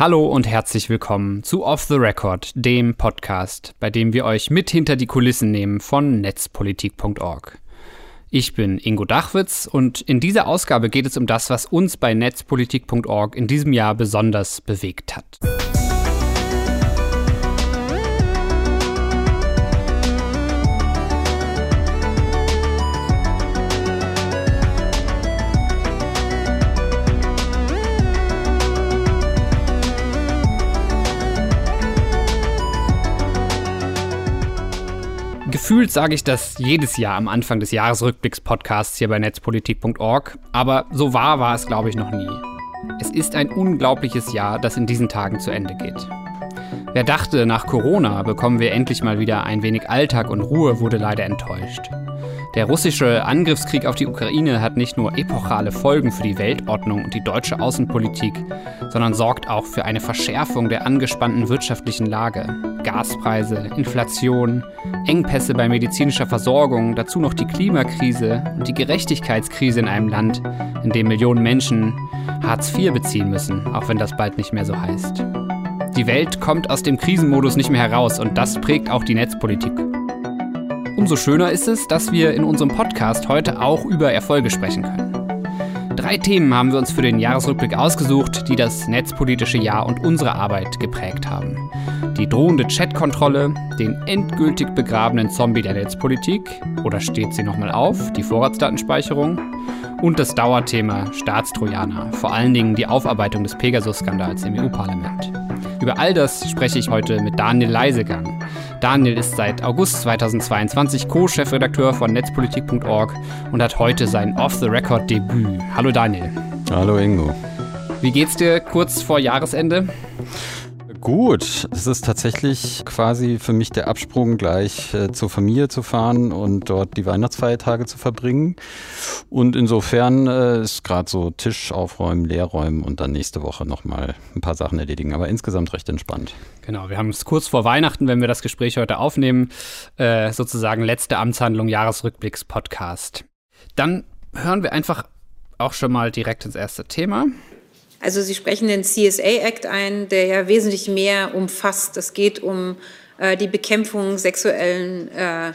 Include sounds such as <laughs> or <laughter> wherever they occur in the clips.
Hallo und herzlich willkommen zu Off the Record, dem Podcast, bei dem wir euch mit hinter die Kulissen nehmen von netzpolitik.org. Ich bin Ingo Dachwitz und in dieser Ausgabe geht es um das, was uns bei netzpolitik.org in diesem Jahr besonders bewegt hat. Gefühlt sage ich das jedes Jahr am Anfang des Jahresrückblicks-Podcasts hier bei netzpolitik.org, aber so wahr war es, glaube ich, noch nie. Es ist ein unglaubliches Jahr, das in diesen Tagen zu Ende geht. Wer dachte, nach Corona bekommen wir endlich mal wieder ein wenig Alltag und Ruhe, wurde leider enttäuscht. Der russische Angriffskrieg auf die Ukraine hat nicht nur epochale Folgen für die Weltordnung und die deutsche Außenpolitik, sondern sorgt auch für eine Verschärfung der angespannten wirtschaftlichen Lage. Gaspreise, Inflation, Engpässe bei medizinischer Versorgung, dazu noch die Klimakrise und die Gerechtigkeitskrise in einem Land, in dem Millionen Menschen Hartz IV beziehen müssen, auch wenn das bald nicht mehr so heißt. Die Welt kommt aus dem Krisenmodus nicht mehr heraus und das prägt auch die Netzpolitik. Umso schöner ist es, dass wir in unserem Podcast heute auch über Erfolge sprechen können. Drei Themen haben wir uns für den Jahresrückblick ausgesucht, die das netzpolitische Jahr und unsere Arbeit geprägt haben. Die drohende Chatkontrolle, den endgültig begrabenen Zombie der Netzpolitik, oder steht sie nochmal auf, die Vorratsdatenspeicherung, und das Dauerthema Staatstrojaner, vor allen Dingen die Aufarbeitung des Pegasus-Skandals im EU-Parlament. Über all das spreche ich heute mit Daniel Leisegang. Daniel ist seit August 2022 Co-Chefredakteur von netzpolitik.org und hat heute sein Off-the-Record-Debüt. Hallo Daniel. Hallo Ingo. Wie geht's dir kurz vor Jahresende? Gut, es ist tatsächlich quasi für mich der Absprung, gleich äh, zur Familie zu fahren und dort die Weihnachtsfeiertage zu verbringen. Und insofern äh, ist gerade so Tisch aufräumen, leerräumen und dann nächste Woche nochmal ein paar Sachen erledigen. Aber insgesamt recht entspannt. Genau, wir haben es kurz vor Weihnachten, wenn wir das Gespräch heute aufnehmen, äh, sozusagen letzte Amtshandlung Jahresrückblicks-Podcast. Dann hören wir einfach auch schon mal direkt ins erste Thema. Also Sie sprechen den CSA Act ein, der ja wesentlich mehr umfasst. Es geht um äh, die Bekämpfung sexuellen äh,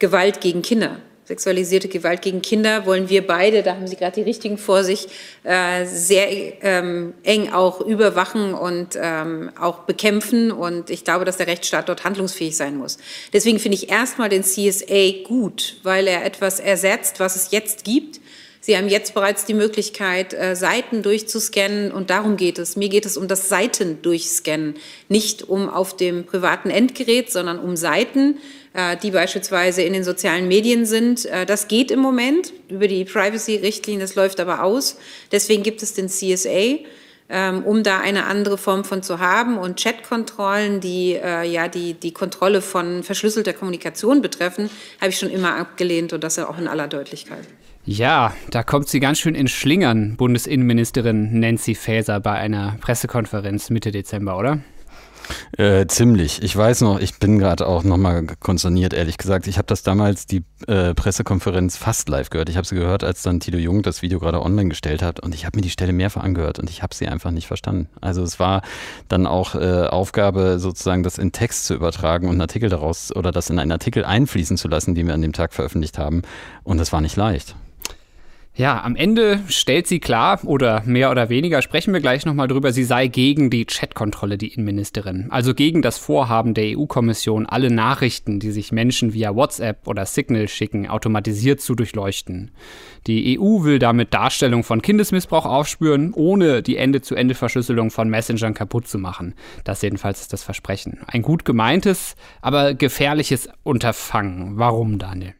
Gewalt gegen Kinder. Sexualisierte Gewalt gegen Kinder wollen wir beide, da haben Sie gerade die richtigen vor sich, äh, sehr ähm, eng auch überwachen und ähm, auch bekämpfen. Und ich glaube, dass der Rechtsstaat dort handlungsfähig sein muss. Deswegen finde ich erstmal den CSA gut, weil er etwas ersetzt, was es jetzt gibt Sie haben jetzt bereits die Möglichkeit, äh, Seiten durchzuscannen und darum geht es. Mir geht es um das Seiten durchscannen, nicht um auf dem privaten Endgerät, sondern um Seiten, äh, die beispielsweise in den sozialen Medien sind. Äh, das geht im Moment über die Privacy-Richtlinie, das läuft aber aus. Deswegen gibt es den CSA ähm, um da eine andere Form von zu haben. Und Chatkontrollen, die äh, ja die, die Kontrolle von verschlüsselter Kommunikation betreffen, habe ich schon immer abgelehnt und das auch in aller Deutlichkeit. Ja, da kommt sie ganz schön in Schlingern, Bundesinnenministerin Nancy Faeser bei einer Pressekonferenz Mitte Dezember, oder? Äh, ziemlich. Ich weiß noch, ich bin gerade auch nochmal konsterniert, ehrlich gesagt. Ich habe das damals, die äh, Pressekonferenz fast live gehört. Ich habe sie gehört, als dann Tito Jung das Video gerade online gestellt hat und ich habe mir die Stelle mehrfach angehört und ich habe sie einfach nicht verstanden. Also es war dann auch äh, Aufgabe, sozusagen das in Text zu übertragen und einen Artikel daraus oder das in einen Artikel einfließen zu lassen, den wir an dem Tag veröffentlicht haben. Und das war nicht leicht. Ja, am Ende stellt sie klar, oder mehr oder weniger sprechen wir gleich nochmal drüber, sie sei gegen die Chatkontrolle, die Innenministerin. Also gegen das Vorhaben der EU-Kommission, alle Nachrichten, die sich Menschen via WhatsApp oder Signal schicken, automatisiert zu durchleuchten. Die EU will damit Darstellung von Kindesmissbrauch aufspüren, ohne die Ende-zu-Ende-Verschlüsselung von Messengern kaputt zu machen. Das jedenfalls ist das Versprechen. Ein gut gemeintes, aber gefährliches Unterfangen. Warum, Daniel?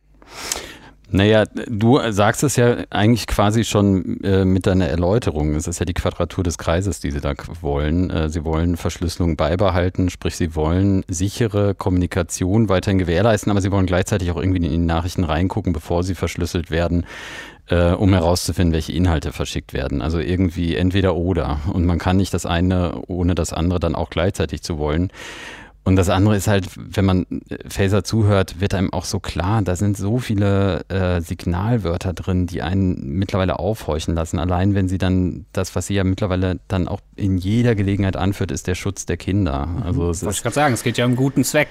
Naja, du sagst es ja eigentlich quasi schon äh, mit deiner Erläuterung. Es ist ja die Quadratur des Kreises, die sie da wollen. Äh, sie wollen Verschlüsselung beibehalten, sprich sie wollen sichere Kommunikation weiterhin gewährleisten, aber sie wollen gleichzeitig auch irgendwie in die Nachrichten reingucken, bevor sie verschlüsselt werden, äh, um herauszufinden, welche Inhalte verschickt werden. Also irgendwie entweder oder. Und man kann nicht das eine ohne das andere dann auch gleichzeitig zu wollen. Und das andere ist halt, wenn man Phaser zuhört, wird einem auch so klar, da sind so viele äh, Signalwörter drin, die einen mittlerweile aufhorchen lassen. Allein wenn sie dann, das, was sie ja mittlerweile dann auch in jeder Gelegenheit anführt, ist der Schutz der Kinder. Also es Wollte ich gerade sagen, es geht ja um guten Zweck.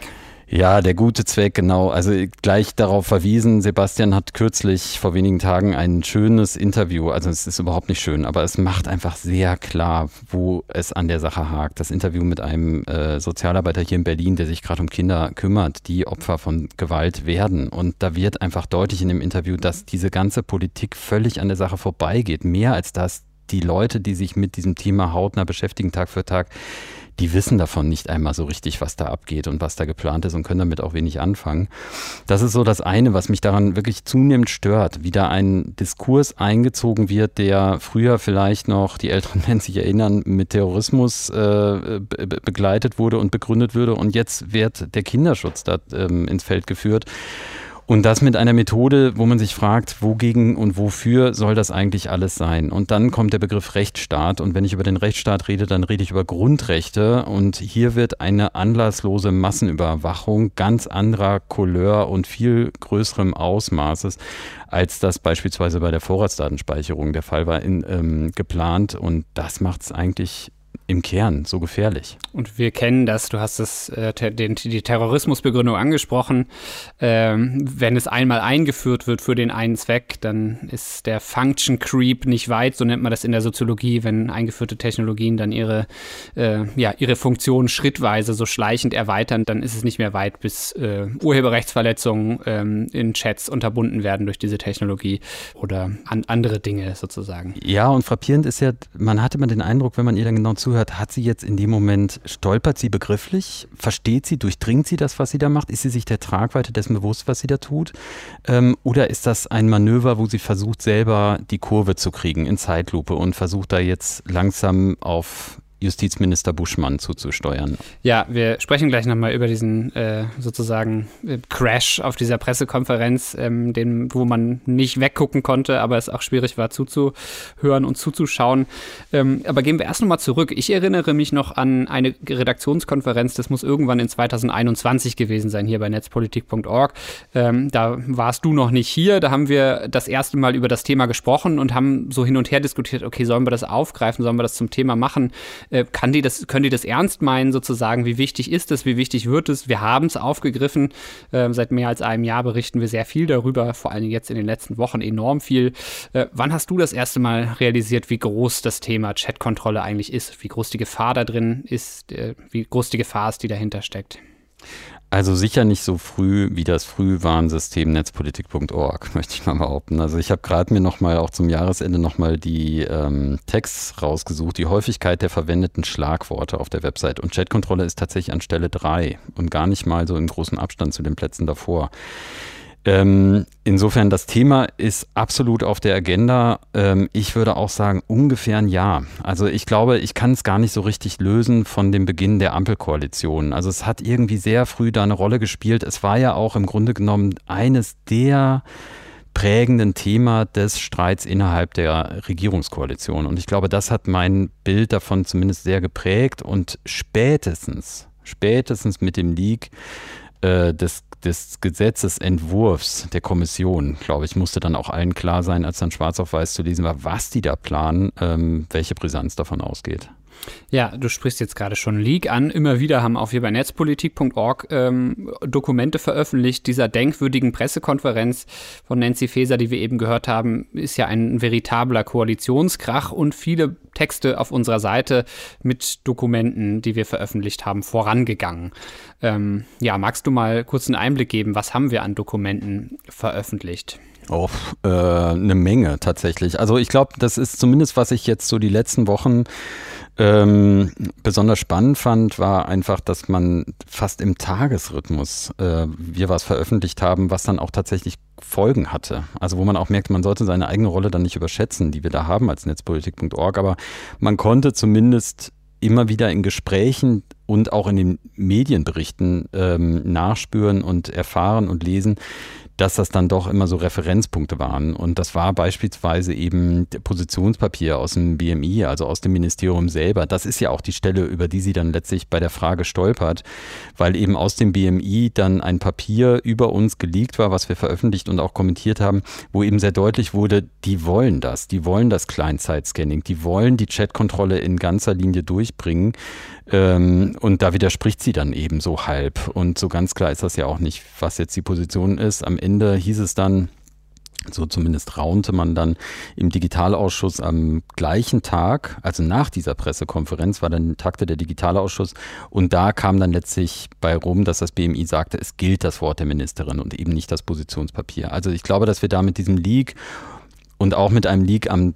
Ja, der gute Zweck, genau. Also gleich darauf verwiesen, Sebastian hat kürzlich vor wenigen Tagen ein schönes Interview, also es ist überhaupt nicht schön, aber es macht einfach sehr klar, wo es an der Sache hakt. Das Interview mit einem äh, Sozialarbeiter hier in Berlin, der sich gerade um Kinder kümmert, die Opfer von Gewalt werden. Und da wird einfach deutlich in dem Interview, dass diese ganze Politik völlig an der Sache vorbeigeht. Mehr als das, die Leute, die sich mit diesem Thema hautnah beschäftigen, Tag für Tag, die wissen davon nicht einmal so richtig, was da abgeht und was da geplant ist und können damit auch wenig anfangen. Das ist so das eine, was mich daran wirklich zunehmend stört, wie da ein Diskurs eingezogen wird, der früher vielleicht noch, die älteren Menschen sich erinnern, mit Terrorismus äh, begleitet wurde und begründet würde und jetzt wird der Kinderschutz da ähm, ins Feld geführt. Und das mit einer Methode, wo man sich fragt, wogegen und wofür soll das eigentlich alles sein? Und dann kommt der Begriff Rechtsstaat. Und wenn ich über den Rechtsstaat rede, dann rede ich über Grundrechte. Und hier wird eine anlasslose Massenüberwachung ganz anderer Couleur und viel größerem Ausmaßes, als das beispielsweise bei der Vorratsdatenspeicherung der Fall war, in, ähm, geplant. Und das macht es eigentlich im Kern so gefährlich. Und wir kennen das, du hast das, äh, den, die Terrorismusbegründung angesprochen. Ähm, wenn es einmal eingeführt wird für den einen Zweck, dann ist der Function Creep nicht weit, so nennt man das in der Soziologie, wenn eingeführte Technologien dann ihre, äh, ja, ihre Funktion schrittweise so schleichend erweitern, dann ist es nicht mehr weit, bis äh, Urheberrechtsverletzungen ähm, in Chats unterbunden werden durch diese Technologie oder an andere Dinge sozusagen. Ja, und frappierend ist ja, man hatte immer den Eindruck, wenn man ihr dann genau zuhört, zuhört, hat sie jetzt in dem Moment, stolpert sie begrifflich? Versteht sie, durchdringt sie das, was sie da macht? Ist sie sich der Tragweite dessen bewusst, was sie da tut? Ähm, oder ist das ein Manöver, wo sie versucht, selber die Kurve zu kriegen in Zeitlupe und versucht da jetzt langsam auf Justizminister Buschmann zuzusteuern. Ja, wir sprechen gleich nochmal über diesen äh, sozusagen äh, Crash auf dieser Pressekonferenz, ähm, den, wo man nicht weggucken konnte, aber es auch schwierig war zuzuhören und zuzuschauen. Ähm, aber gehen wir erst nochmal zurück. Ich erinnere mich noch an eine Redaktionskonferenz, das muss irgendwann in 2021 gewesen sein, hier bei netzpolitik.org. Ähm, da warst du noch nicht hier, da haben wir das erste Mal über das Thema gesprochen und haben so hin und her diskutiert, okay, sollen wir das aufgreifen, sollen wir das zum Thema machen? Äh, kann die das, können die das ernst meinen, sozusagen? Wie wichtig ist es? Wie wichtig wird es? Wir haben es aufgegriffen. Ähm, seit mehr als einem Jahr berichten wir sehr viel darüber, vor allem jetzt in den letzten Wochen enorm viel. Äh, wann hast du das erste Mal realisiert, wie groß das Thema Chatkontrolle eigentlich ist? Wie groß die Gefahr da drin ist? Äh, wie groß die Gefahr ist, die dahinter steckt? Also sicher nicht so früh wie das Frühwarnsystem netzpolitik.org, <laughs> möchte ich mal behaupten. Also ich habe gerade mir nochmal auch zum Jahresende nochmal die ähm, Text rausgesucht, die Häufigkeit der verwendeten Schlagworte auf der Website. Und Chatkontrolle ist tatsächlich an Stelle drei und gar nicht mal so im großen Abstand zu den Plätzen davor. Ähm, insofern, das Thema ist absolut auf der Agenda. Ähm, ich würde auch sagen, ungefähr ein Jahr. Also ich glaube, ich kann es gar nicht so richtig lösen von dem Beginn der Ampelkoalition. Also es hat irgendwie sehr früh da eine Rolle gespielt. Es war ja auch im Grunde genommen eines der prägenden Thema des Streits innerhalb der Regierungskoalition. Und ich glaube, das hat mein Bild davon zumindest sehr geprägt. Und spätestens, spätestens mit dem Leak äh, des des Gesetzesentwurfs der Kommission, glaube ich, musste dann auch allen klar sein, als dann schwarz auf weiß zu lesen war, was die da planen, ähm, welche Brisanz davon ausgeht. Ja, du sprichst jetzt gerade schon Leak an. Immer wieder haben auch wir bei netzpolitik.org ähm, Dokumente veröffentlicht. Dieser denkwürdigen Pressekonferenz von Nancy Faeser, die wir eben gehört haben, ist ja ein veritabler Koalitionskrach und viele Texte auf unserer Seite mit Dokumenten, die wir veröffentlicht haben, vorangegangen. Ähm, ja, magst du mal kurz einen Einblick geben, was haben wir an Dokumenten veröffentlicht? Oh, äh, eine Menge tatsächlich. Also ich glaube, das ist zumindest, was ich jetzt so die letzten Wochen ähm, besonders spannend fand, war einfach, dass man fast im Tagesrhythmus äh, wir was veröffentlicht haben, was dann auch tatsächlich Folgen hatte. Also wo man auch merkt, man sollte seine eigene Rolle dann nicht überschätzen, die wir da haben als netzpolitik.org, aber man konnte zumindest immer wieder in Gesprächen und auch in den Medienberichten ähm, nachspüren und erfahren und lesen, dass das dann doch immer so Referenzpunkte waren. Und das war beispielsweise eben Positionspapier aus dem BMI, also aus dem Ministerium selber. Das ist ja auch die Stelle, über die sie dann letztlich bei der Frage stolpert, weil eben aus dem BMI dann ein Papier über uns geleakt war, was wir veröffentlicht und auch kommentiert haben, wo eben sehr deutlich wurde, die wollen das, die wollen das Kleinzeitscanning, die wollen die Chatkontrolle in ganzer Linie durchbringen. Ähm, und da widerspricht sie dann eben so halb. Und so ganz klar ist das ja auch nicht, was jetzt die Position ist. Am Ende hieß es dann, so zumindest raunte man dann im Digitalausschuss am gleichen Tag, also nach dieser Pressekonferenz, war dann takte der Digitalausschuss und da kam dann letztlich bei rum, dass das BMI sagte, es gilt das Wort der Ministerin und eben nicht das Positionspapier. Also ich glaube, dass wir da mit diesem Leak und auch mit einem Leak am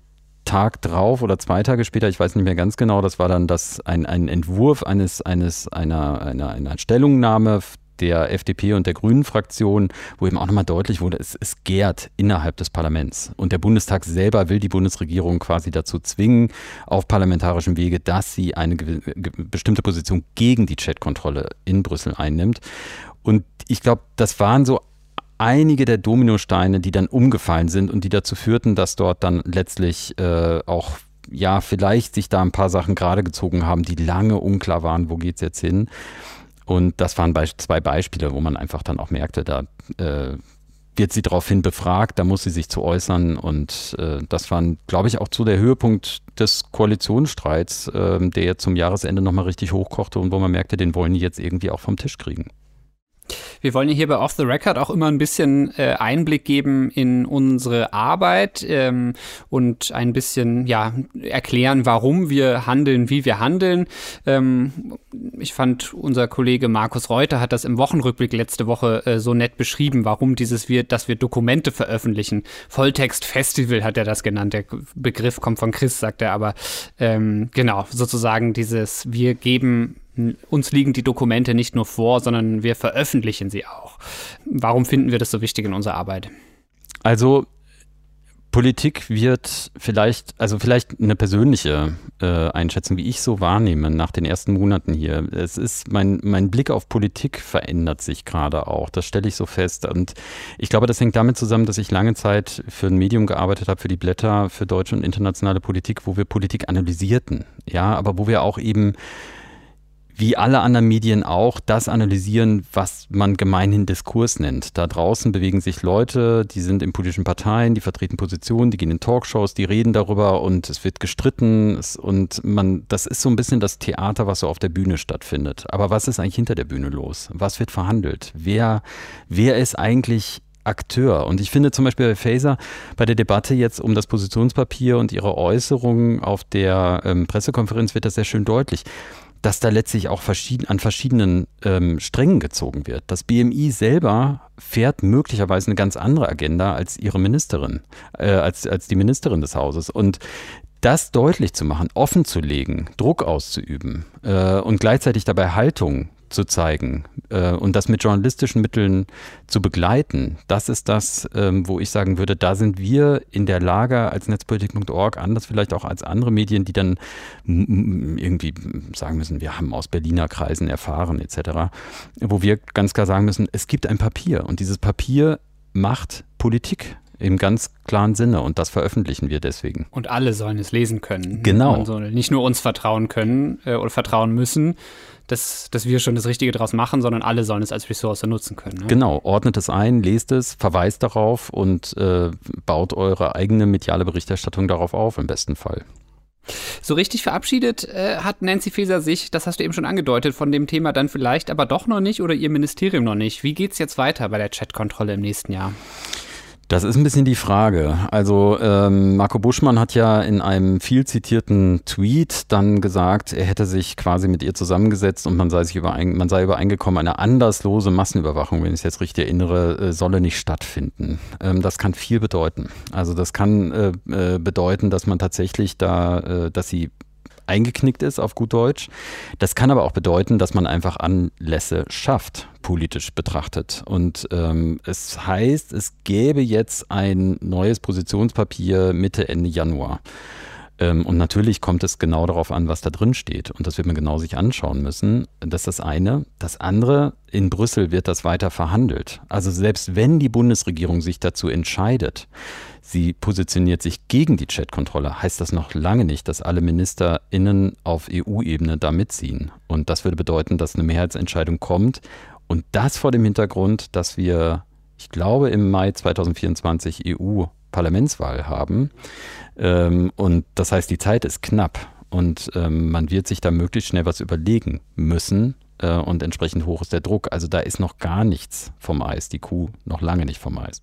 Tag drauf oder zwei Tage später, ich weiß nicht mehr ganz genau, das war dann das ein, ein Entwurf eines, eines einer, einer, einer Stellungnahme der FDP und der Grünen Fraktion, wo eben auch nochmal deutlich wurde, es, es gärt innerhalb des Parlaments. Und der Bundestag selber will die Bundesregierung quasi dazu zwingen, auf parlamentarischem Wege, dass sie eine bestimmte Position gegen die Chatkontrolle in Brüssel einnimmt. Und ich glaube, das waren so einige der Dominosteine, die dann umgefallen sind und die dazu führten, dass dort dann letztlich äh, auch ja, vielleicht sich da ein paar Sachen gerade gezogen haben, die lange unklar waren, wo geht es jetzt hin. Und das waren zwei Beispiele, wo man einfach dann auch merkte, da äh, wird sie daraufhin befragt, da muss sie sich zu äußern. Und äh, das war, glaube ich, auch zu der Höhepunkt des Koalitionsstreits, äh, der zum Jahresende nochmal richtig hochkochte und wo man merkte, den wollen die jetzt irgendwie auch vom Tisch kriegen. Wir wollen hier bei Off the Record auch immer ein bisschen äh, Einblick geben in unsere Arbeit ähm, und ein bisschen ja erklären, warum wir handeln, wie wir handeln. Ähm, ich fand, unser Kollege Markus Reuter hat das im Wochenrückblick letzte Woche äh, so nett beschrieben, warum dieses wir, dass wir Dokumente veröffentlichen. Volltext Festival hat er das genannt. Der Begriff kommt von Chris, sagt er, aber ähm, genau, sozusagen dieses, wir geben uns liegen die Dokumente nicht nur vor, sondern wir veröffentlichen sie auch. Warum finden wir das so wichtig in unserer Arbeit? Also Politik wird vielleicht, also vielleicht eine persönliche äh, Einschätzung, wie ich so wahrnehme nach den ersten Monaten hier. Es ist, mein, mein Blick auf Politik verändert sich gerade auch. Das stelle ich so fest. Und ich glaube, das hängt damit zusammen, dass ich lange Zeit für ein Medium gearbeitet habe, für die Blätter, für deutsche und internationale Politik, wo wir Politik analysierten. Ja, aber wo wir auch eben wie alle anderen Medien auch das analysieren, was man gemeinhin Diskurs nennt. Da draußen bewegen sich Leute, die sind in politischen Parteien, die vertreten Positionen, die gehen in Talkshows, die reden darüber und es wird gestritten und man, das ist so ein bisschen das Theater, was so auf der Bühne stattfindet. Aber was ist eigentlich hinter der Bühne los? Was wird verhandelt? Wer, wer ist eigentlich Akteur. Und ich finde zum Beispiel bei Faser bei der Debatte jetzt um das Positionspapier und ihre Äußerungen auf der ähm, Pressekonferenz wird das sehr schön deutlich dass da letztlich auch verschieden, an verschiedenen ähm, Strängen gezogen wird. Das BMI selber fährt möglicherweise eine ganz andere Agenda als ihre Ministerin, äh, als, als die Ministerin des Hauses. Und das deutlich zu machen, offen zu legen, Druck auszuüben äh, und gleichzeitig dabei Haltung zu zeigen äh, und das mit journalistischen Mitteln zu begleiten, das ist das, ähm, wo ich sagen würde, da sind wir in der Lage als Netzpolitik.org, anders vielleicht auch als andere Medien, die dann irgendwie sagen müssen, wir haben aus Berliner Kreisen erfahren etc., wo wir ganz klar sagen müssen, es gibt ein Papier und dieses Papier macht Politik im ganz klaren Sinne und das veröffentlichen wir deswegen. Und alle sollen es lesen können. Genau. Nicht nur uns vertrauen können äh, oder vertrauen müssen, dass, dass wir schon das Richtige daraus machen, sondern alle sollen es als Ressource nutzen können. Ne? Genau, ordnet es ein, lest es, verweist darauf und äh, baut eure eigene mediale Berichterstattung darauf auf, im besten Fall. So richtig verabschiedet äh, hat Nancy Faeser sich, das hast du eben schon angedeutet, von dem Thema dann vielleicht aber doch noch nicht oder ihr Ministerium noch nicht. Wie geht es jetzt weiter bei der Chatkontrolle im nächsten Jahr? Das ist ein bisschen die Frage. Also ähm, Marco Buschmann hat ja in einem viel zitierten Tweet dann gesagt, er hätte sich quasi mit ihr zusammengesetzt und man sei sich überein, man sei übereingekommen, eine anderslose Massenüberwachung, wenn ich es jetzt richtig erinnere, äh, solle nicht stattfinden. Ähm, das kann viel bedeuten. Also das kann äh, äh, bedeuten, dass man tatsächlich da, äh, dass sie eingeknickt ist, auf gut Deutsch. Das kann aber auch bedeuten, dass man einfach Anlässe schafft, politisch betrachtet. Und ähm, es heißt, es gäbe jetzt ein neues Positionspapier Mitte, Ende Januar. Ähm, und natürlich kommt es genau darauf an, was da drin steht. Und das wird man genau sich anschauen müssen. Das ist das eine. Das andere, in Brüssel wird das weiter verhandelt. Also selbst wenn die Bundesregierung sich dazu entscheidet, sie positioniert sich gegen die Chatkontrolle, heißt das noch lange nicht, dass alle MinisterInnen auf EU-Ebene da mitziehen. Und das würde bedeuten, dass eine Mehrheitsentscheidung kommt. Und das vor dem Hintergrund, dass wir, ich glaube, im Mai 2024 EU-Parlamentswahl haben. Ähm, und das heißt, die Zeit ist knapp. Und ähm, man wird sich da möglichst schnell was überlegen müssen. Äh, und entsprechend hoch ist der Druck. Also da ist noch gar nichts vom Eis, die Kuh noch lange nicht vom Eis.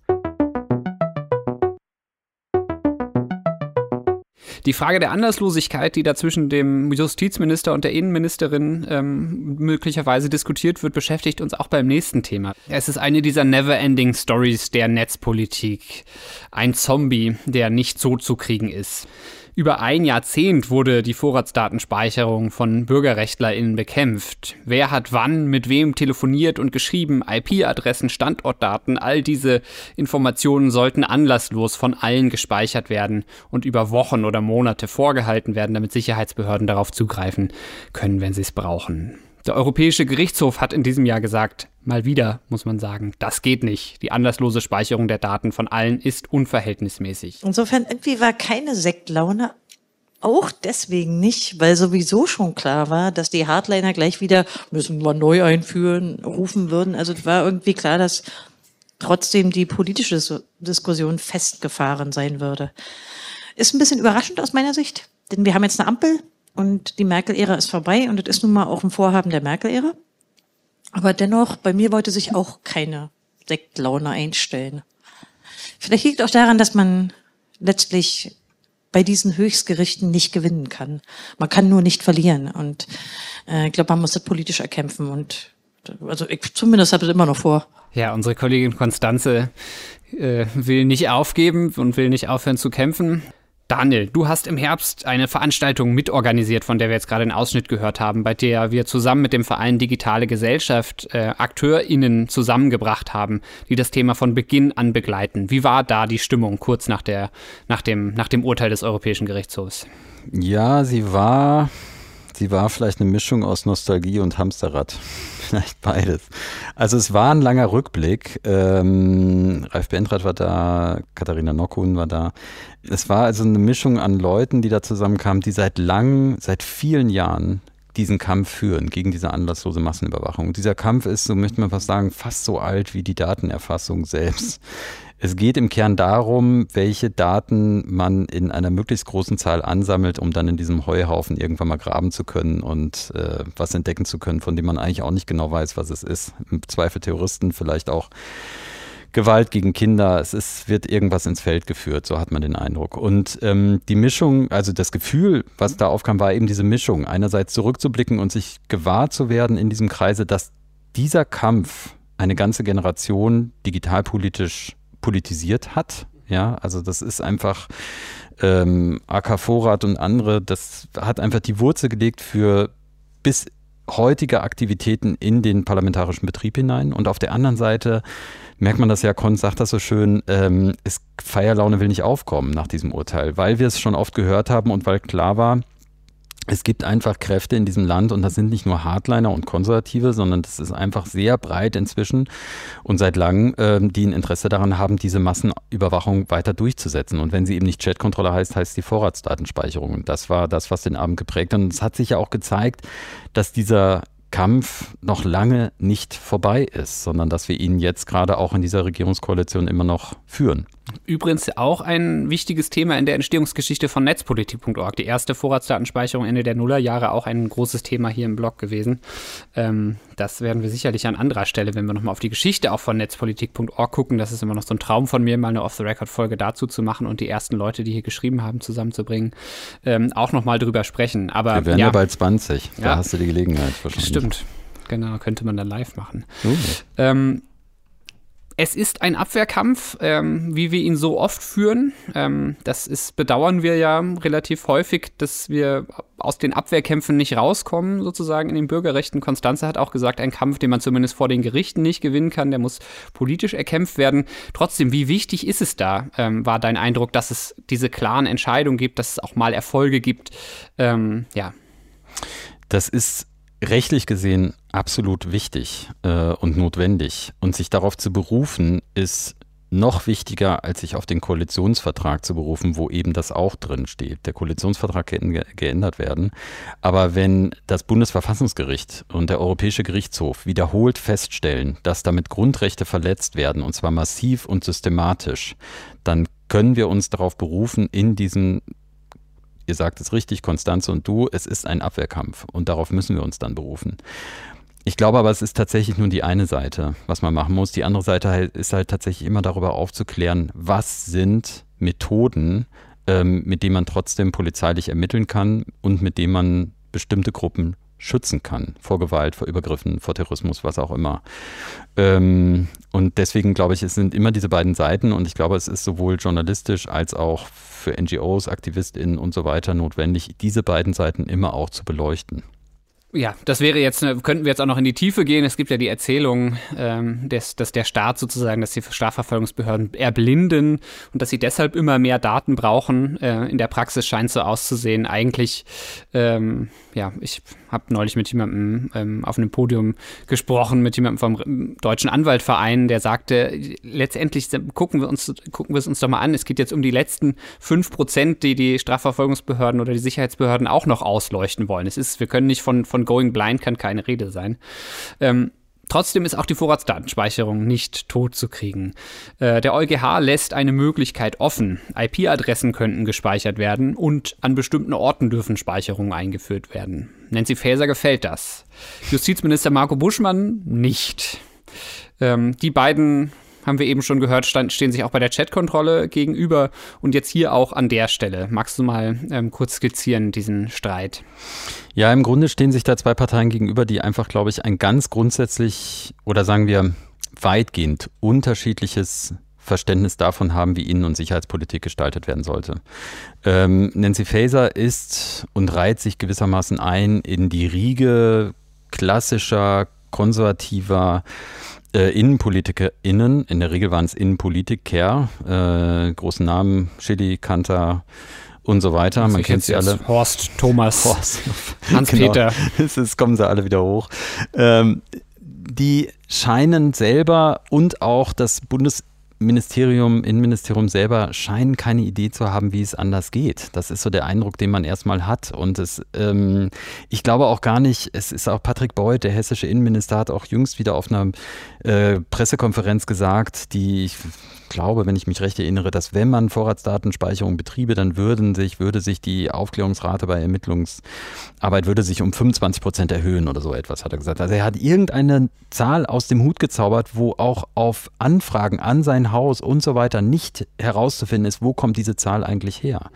Die Frage der Anlasslosigkeit, die da zwischen dem Justizminister und der Innenministerin ähm, möglicherweise diskutiert wird, beschäftigt uns auch beim nächsten Thema. Es ist eine dieser never-ending Stories der Netzpolitik. Ein Zombie, der nicht so zu kriegen ist. Über ein Jahrzehnt wurde die Vorratsdatenspeicherung von BürgerrechtlerInnen bekämpft. Wer hat wann mit wem telefoniert und geschrieben, IP-Adressen, Standortdaten, all diese Informationen sollten anlasslos von allen gespeichert werden und über Wochen oder Monate vorgehalten werden, damit Sicherheitsbehörden darauf zugreifen können, wenn sie es brauchen. Der Europäische Gerichtshof hat in diesem Jahr gesagt, mal wieder muss man sagen, das geht nicht. Die anlasslose Speicherung der Daten von allen ist unverhältnismäßig. Insofern irgendwie war keine Sektlaune. Auch deswegen nicht, weil sowieso schon klar war, dass die Hardliner gleich wieder müssen wir neu einführen, rufen würden. Also es war irgendwie klar, dass trotzdem die politische Diskussion festgefahren sein würde. Ist ein bisschen überraschend aus meiner Sicht, denn wir haben jetzt eine Ampel, und die Merkel-Ära ist vorbei und es ist nun mal auch ein Vorhaben der Merkel-Ära. Aber dennoch, bei mir wollte sich auch keine Sektlaune einstellen. Vielleicht liegt auch daran, dass man letztlich bei diesen Höchstgerichten nicht gewinnen kann. Man kann nur nicht verlieren. Und äh, ich glaube, man muss das politisch erkämpfen. Und also ich zumindest habe es immer noch vor. Ja, unsere Kollegin Konstanze äh, will nicht aufgeben und will nicht aufhören zu kämpfen. Daniel, du hast im Herbst eine Veranstaltung mitorganisiert, von der wir jetzt gerade einen Ausschnitt gehört haben, bei der wir zusammen mit dem Verein Digitale Gesellschaft äh, AkteurInnen zusammengebracht haben, die das Thema von Beginn an begleiten. Wie war da die Stimmung kurz nach, der, nach, dem, nach dem Urteil des Europäischen Gerichtshofs? Ja, sie war Sie war vielleicht eine Mischung aus Nostalgie und Hamsterrad. <laughs> vielleicht beides. Also es war ein langer Rückblick. Ähm, Ralf Bentrath war da, Katharina Nockhuhn war da. Es war also eine Mischung an Leuten, die da zusammenkamen, die seit lang, seit vielen Jahren diesen Kampf führen gegen diese anlasslose Massenüberwachung. dieser Kampf ist, so möchte man fast sagen, fast so alt wie die Datenerfassung selbst. Es geht im Kern darum, welche Daten man in einer möglichst großen Zahl ansammelt, um dann in diesem Heuhaufen irgendwann mal graben zu können und äh, was entdecken zu können, von dem man eigentlich auch nicht genau weiß, was es ist. Im Zweifel Terroristen, vielleicht auch Gewalt gegen Kinder. Es ist, wird irgendwas ins Feld geführt, so hat man den Eindruck. Und ähm, die Mischung, also das Gefühl, was da aufkam, war eben diese Mischung. Einerseits zurückzublicken und sich gewahr zu werden in diesem Kreise, dass dieser Kampf eine ganze Generation digitalpolitisch politisiert hat. Ja, also das ist einfach ähm, AK Vorrat und andere, das hat einfach die Wurzel gelegt für bis heutige Aktivitäten in den parlamentarischen Betrieb hinein. Und auf der anderen Seite merkt man das ja, Kon sagt das so schön, ähm, ist Feierlaune will nicht aufkommen nach diesem Urteil, weil wir es schon oft gehört haben und weil klar war, es gibt einfach Kräfte in diesem Land und das sind nicht nur Hardliner und Konservative, sondern das ist einfach sehr breit inzwischen und seit langem, äh, die ein Interesse daran haben, diese Massenüberwachung weiter durchzusetzen. Und wenn sie eben nicht Chatkontrolle heißt, heißt sie Vorratsdatenspeicherung. Und das war das, was den Abend geprägt hat. Und es hat sich ja auch gezeigt, dass dieser Kampf noch lange nicht vorbei ist, sondern dass wir ihn jetzt gerade auch in dieser Regierungskoalition immer noch führen. Übrigens auch ein wichtiges Thema in der Entstehungsgeschichte von netzpolitik.org. Die erste Vorratsdatenspeicherung Ende der Nullerjahre auch ein großes Thema hier im Blog gewesen. Ähm, das werden wir sicherlich an anderer Stelle, wenn wir nochmal auf die Geschichte auch von netzpolitik.org gucken. Das ist immer noch so ein Traum von mir, mal eine Off-the-Record-Folge dazu zu machen und die ersten Leute, die hier geschrieben haben, zusammenzubringen, ähm, auch nochmal drüber sprechen. Aber wir werden ja, ja bald 20. Da ja, hast du die Gelegenheit wahrscheinlich. Stimmt. Genau, könnte man dann live machen. Uh. Ähm, es ist ein Abwehrkampf, ähm, wie wir ihn so oft führen. Ähm, das ist, bedauern wir ja relativ häufig, dass wir aus den Abwehrkämpfen nicht rauskommen, sozusagen in den Bürgerrechten. Konstanze hat auch gesagt, ein Kampf, den man zumindest vor den Gerichten nicht gewinnen kann, der muss politisch erkämpft werden. Trotzdem, wie wichtig ist es da, ähm, war dein Eindruck, dass es diese klaren Entscheidungen gibt, dass es auch mal Erfolge gibt? Ähm, ja. Das ist rechtlich gesehen absolut wichtig äh, und notwendig. Und sich darauf zu berufen, ist noch wichtiger, als sich auf den Koalitionsvertrag zu berufen, wo eben das auch drin steht. Der Koalitionsvertrag kann ge geändert werden. Aber wenn das Bundesverfassungsgericht und der Europäische Gerichtshof wiederholt feststellen, dass damit Grundrechte verletzt werden, und zwar massiv und systematisch, dann können wir uns darauf berufen, in diesem ihr sagt es richtig, Konstanze und du, es ist ein Abwehrkampf und darauf müssen wir uns dann berufen. Ich glaube aber, es ist tatsächlich nur die eine Seite, was man machen muss. Die andere Seite ist halt tatsächlich immer darüber aufzuklären, was sind Methoden, ähm, mit denen man trotzdem polizeilich ermitteln kann und mit denen man bestimmte Gruppen schützen kann vor Gewalt, vor Übergriffen, vor Terrorismus, was auch immer. Ähm, und deswegen glaube ich, es sind immer diese beiden Seiten und ich glaube, es ist sowohl journalistisch als auch für NGOs, AktivistInnen und so weiter notwendig, diese beiden Seiten immer auch zu beleuchten. Ja, das wäre jetzt, könnten wir jetzt auch noch in die Tiefe gehen. Es gibt ja die Erzählung, ähm, dass, dass der Staat sozusagen, dass die Strafverfolgungsbehörden erblinden und dass sie deshalb immer mehr Daten brauchen. Äh, in der Praxis scheint so auszusehen. Eigentlich, ähm, ja, ich habe neulich mit jemandem ähm, auf einem Podium gesprochen, mit jemandem vom Deutschen Anwaltverein, der sagte, letztendlich gucken wir uns, gucken wir es uns doch mal an. Es geht jetzt um die letzten fünf Prozent, die die Strafverfolgungsbehörden oder die Sicherheitsbehörden auch noch ausleuchten wollen. Es ist, wir können nicht von, von Going Blind kann keine Rede sein. Ähm, Trotzdem ist auch die Vorratsdatenspeicherung nicht tot zu kriegen. Äh, der EuGH lässt eine Möglichkeit offen. IP-Adressen könnten gespeichert werden und an bestimmten Orten dürfen Speicherungen eingeführt werden. Nancy Faeser gefällt das. Justizminister Marco Buschmann nicht. Ähm, die beiden haben wir eben schon gehört, stand, stehen sich auch bei der Chatkontrolle gegenüber und jetzt hier auch an der Stelle. Magst du mal ähm, kurz skizzieren, diesen Streit? Ja, im Grunde stehen sich da zwei Parteien gegenüber, die einfach, glaube ich, ein ganz grundsätzlich oder sagen wir weitgehend unterschiedliches Verständnis davon haben, wie Innen- und Sicherheitspolitik gestaltet werden sollte. Ähm, Nancy Faeser ist und reiht sich gewissermaßen ein in die Riege klassischer, konservativer äh, InnenpolitikerInnen, in der Regel waren es Innenpolitiker, äh, großen Namen, Chili, Kanter und so weiter. Also Man kennt sie alle. Horst, Thomas, Horst. Hans-Peter. <laughs> Genau. <laughs> Es kommen sie alle wieder hoch. Ähm, die scheinen selber und auch das Bundes Ministerium, Innenministerium selber scheinen keine Idee zu haben, wie es anders geht. Das ist so der Eindruck, den man erstmal hat. Und es, ähm, ich glaube auch gar nicht, es ist auch Patrick Beuth, der hessische Innenminister, hat auch jüngst wieder auf einer äh, Pressekonferenz gesagt, die ich glaube, wenn ich mich recht erinnere, dass wenn man Vorratsdatenspeicherung betriebe, dann würden sich, würde sich die Aufklärungsrate bei Ermittlungsarbeit würde sich um 25 Prozent erhöhen oder so etwas, hat er gesagt. Also er hat irgendeine Zahl aus dem Hut gezaubert, wo auch auf Anfragen an sein Haus und so weiter nicht herauszufinden ist, wo kommt diese Zahl eigentlich her.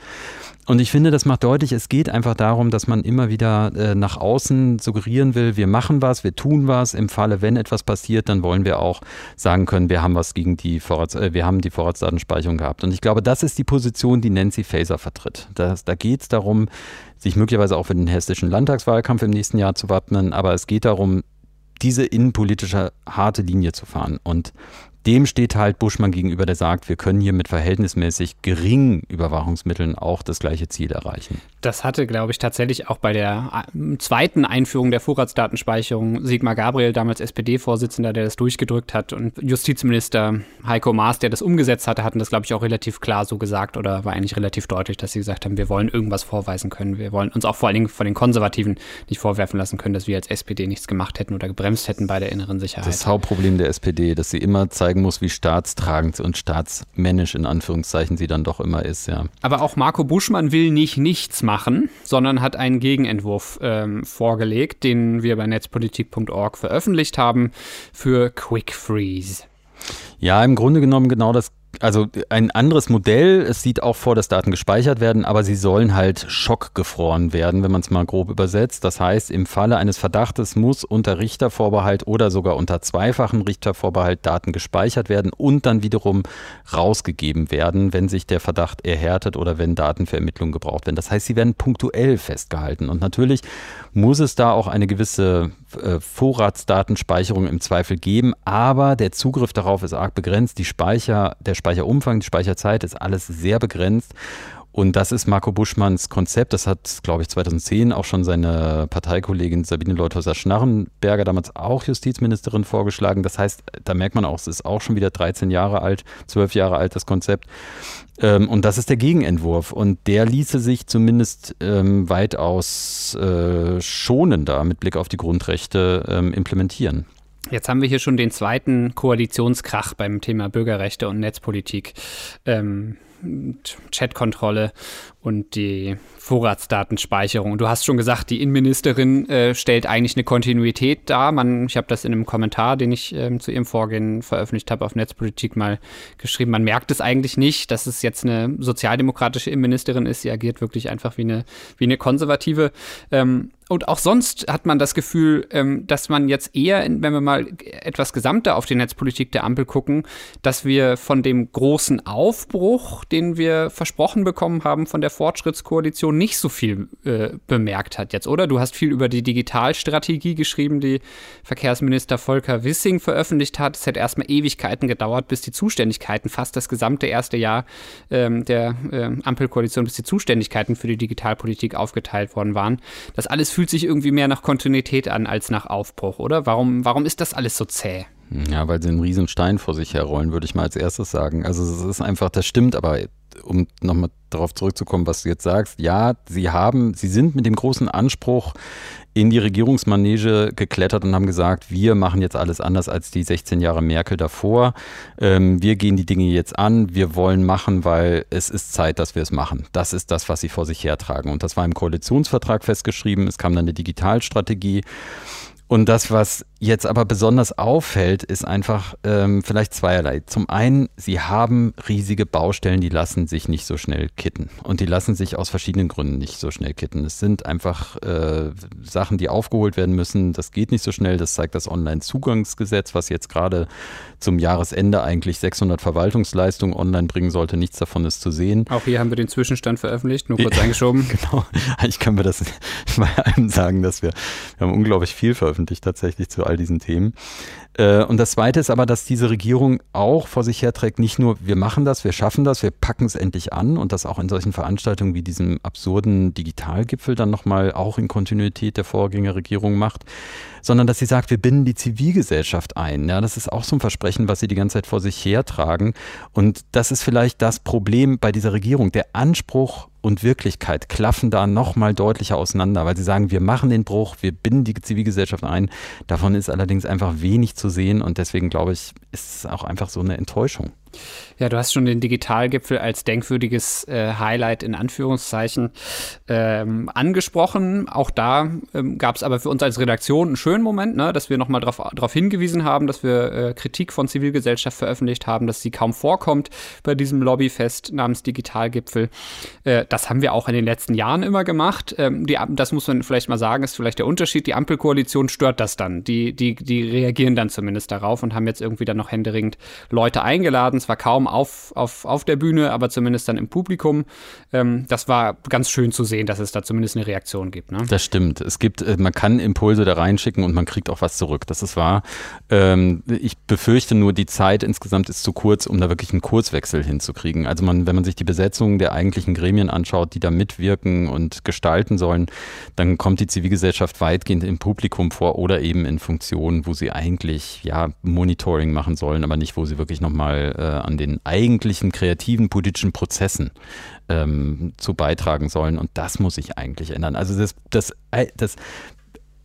Und ich finde, das macht deutlich, es geht einfach darum, dass man immer wieder äh, nach außen suggerieren will, wir machen was, wir tun was. Im Falle, wenn etwas passiert, dann wollen wir auch sagen können, wir haben was gegen die Vorrats, äh, wir haben die Vorratsdatenspeicherung gehabt. Und ich glaube, das ist die Position, die Nancy Faeser vertritt. Das, da geht es darum, sich möglicherweise auch für den hessischen Landtagswahlkampf im nächsten Jahr zu wappnen, aber es geht darum, diese innenpolitische harte Linie zu fahren. Und dem steht halt Buschmann gegenüber, der sagt, wir können hier mit verhältnismäßig geringen Überwachungsmitteln auch das gleiche Ziel erreichen. Das hatte, glaube ich, tatsächlich auch bei der äh, zweiten Einführung der Vorratsdatenspeicherung Sigmar Gabriel, damals SPD-Vorsitzender, der das durchgedrückt hat und Justizminister Heiko Maas, der das umgesetzt hatte, hatten das, glaube ich, auch relativ klar so gesagt oder war eigentlich relativ deutlich, dass sie gesagt haben, wir wollen irgendwas vorweisen können. Wir wollen uns auch vor allen Dingen von den Konservativen nicht vorwerfen lassen können, dass wir als SPD nichts gemacht hätten oder gebremst hätten bei der inneren Sicherheit. Das Hauptproblem der SPD, dass sie immer zeigen, zeigen muss, wie staatstragend und staatsmännisch in Anführungszeichen sie dann doch immer ist, ja. Aber auch Marco Buschmann will nicht nichts machen, sondern hat einen Gegenentwurf ähm, vorgelegt, den wir bei netzpolitik.org veröffentlicht haben für Quick Freeze. Ja, im Grunde genommen genau das also ein anderes Modell. Es sieht auch vor, dass Daten gespeichert werden, aber sie sollen halt schockgefroren werden, wenn man es mal grob übersetzt. Das heißt, im Falle eines Verdachtes muss unter Richtervorbehalt oder sogar unter zweifachen Richtervorbehalt Daten gespeichert werden und dann wiederum rausgegeben werden, wenn sich der Verdacht erhärtet oder wenn Daten für Ermittlungen gebraucht werden. Das heißt, sie werden punktuell festgehalten. Und natürlich muss es da auch eine gewisse äh, Vorratsdatenspeicherung im Zweifel geben, aber der Zugriff darauf ist arg begrenzt. Die Speicher, der Speicherumfang, die Speicherzeit ist alles sehr begrenzt. Und das ist Marco Buschmanns Konzept. Das hat, glaube ich, 2010 auch schon seine Parteikollegin Sabine Leuthäuser-Schnarrenberger, damals auch Justizministerin, vorgeschlagen. Das heißt, da merkt man auch, es ist auch schon wieder 13 Jahre alt, 12 Jahre alt, das Konzept. Ähm, und das ist der Gegenentwurf. Und der ließe sich zumindest ähm, weitaus äh, schonender mit Blick auf die Grundrechte ähm, implementieren. Jetzt haben wir hier schon den zweiten Koalitionskrach beim Thema Bürgerrechte und Netzpolitik. Chatkontrolle und die Vorratsdatenspeicherung. Du hast schon gesagt, die Innenministerin äh, stellt eigentlich eine Kontinuität dar. Man, ich habe das in einem Kommentar, den ich ähm, zu ihrem Vorgehen veröffentlicht habe auf Netzpolitik mal geschrieben. Man merkt es eigentlich nicht, dass es jetzt eine sozialdemokratische Innenministerin ist. Sie agiert wirklich einfach wie eine, wie eine konservative. Ähm, und auch sonst hat man das Gefühl, ähm, dass man jetzt eher, wenn wir mal etwas gesamter auf die Netzpolitik der Ampel gucken, dass wir von dem großen Aufbruch, den wir versprochen bekommen haben von der Fortschrittskoalition, nicht so viel äh, bemerkt hat jetzt, oder? Du hast viel über die Digitalstrategie geschrieben, die Verkehrsminister Volker Wissing veröffentlicht hat. Es hat erstmal Ewigkeiten gedauert, bis die Zuständigkeiten, fast das gesamte erste Jahr ähm, der äh, Ampelkoalition, bis die Zuständigkeiten für die Digitalpolitik aufgeteilt worden waren. Das alles fühlt sich irgendwie mehr nach Kontinuität an als nach Aufbruch, oder? Warum, warum ist das alles so zäh? Ja, weil sie einen riesen Stein vor sich herrollen, würde ich mal als erstes sagen. Also es ist einfach, das stimmt, aber um nochmal darauf zurückzukommen, was du jetzt sagst, ja, sie haben, sie sind mit dem großen Anspruch in die Regierungsmanege geklettert und haben gesagt, wir machen jetzt alles anders als die 16 Jahre Merkel davor. Ähm, wir gehen die Dinge jetzt an, wir wollen machen, weil es ist Zeit, dass wir es machen. Das ist das, was sie vor sich hertragen. Und das war im Koalitionsvertrag festgeschrieben. Es kam dann eine Digitalstrategie. Und das, was jetzt aber besonders auffällt, ist einfach ähm, vielleicht zweierlei. Zum einen, sie haben riesige Baustellen, die lassen sich nicht so schnell kitten. Und die lassen sich aus verschiedenen Gründen nicht so schnell kitten. Es sind einfach äh, Sachen, die aufgeholt werden müssen. Das geht nicht so schnell. Das zeigt das Online-Zugangsgesetz, was jetzt gerade zum Jahresende eigentlich 600 Verwaltungsleistungen online bringen sollte. Nichts davon ist zu sehen. Auch hier haben wir den Zwischenstand veröffentlicht, nur kurz <laughs> eingeschoben. genau. Ich kann mir das <laughs> bei einem sagen, dass wir, wir haben unglaublich viel veröffentlicht veröffentlicht tatsächlich zu all diesen Themen. Äh, und das Zweite ist aber, dass diese Regierung auch vor sich herträgt, nicht nur wir machen das, wir schaffen das, wir packen es endlich an und das auch in solchen Veranstaltungen wie diesem absurden Digitalgipfel dann nochmal auch in Kontinuität der Vorgängerregierung macht, sondern dass sie sagt, wir binden die Zivilgesellschaft ein. Ja, das ist auch so ein Versprechen, was sie die ganze Zeit vor sich hertragen. Und das ist vielleicht das Problem bei dieser Regierung. Der Anspruch und Wirklichkeit klaffen da nochmal deutlicher auseinander, weil sie sagen, wir machen den Bruch, wir binden die Zivilgesellschaft ein. Davon ist allerdings einfach wenig zu sehen und deswegen glaube ich, ist es auch einfach so eine Enttäuschung. Ja, du hast schon den Digitalgipfel als denkwürdiges äh, Highlight in Anführungszeichen ähm, angesprochen. Auch da ähm, gab es aber für uns als Redaktion einen schönen Moment, ne, dass wir nochmal darauf hingewiesen haben, dass wir äh, Kritik von Zivilgesellschaft veröffentlicht haben, dass sie kaum vorkommt bei diesem Lobbyfest namens Digitalgipfel. Äh, das haben wir auch in den letzten Jahren immer gemacht. Ähm, die, das muss man vielleicht mal sagen, ist vielleicht der Unterschied. Die Ampelkoalition stört das dann. Die, die, die reagieren dann zumindest darauf und haben jetzt irgendwie dann noch händeringend Leute eingeladen. Zwar kaum auf, auf, auf der Bühne, aber zumindest dann im Publikum. Ähm, das war ganz schön zu sehen, dass es da zumindest eine Reaktion gibt. Ne? Das stimmt. Es gibt, äh, man kann Impulse da reinschicken und man kriegt auch was zurück. Das ist wahr. Ähm, ich befürchte nur, die Zeit insgesamt ist zu kurz, um da wirklich einen Kurswechsel hinzukriegen. Also man, wenn man sich die Besetzung der eigentlichen Gremien anschaut, die da mitwirken und gestalten sollen, dann kommt die Zivilgesellschaft weitgehend im Publikum vor oder eben in Funktionen, wo sie eigentlich ja Monitoring machen sollen, aber nicht, wo sie wirklich nochmal äh, an den eigentlichen kreativen politischen Prozessen ähm, zu beitragen sollen. Und das muss sich eigentlich ändern. Also das, das, das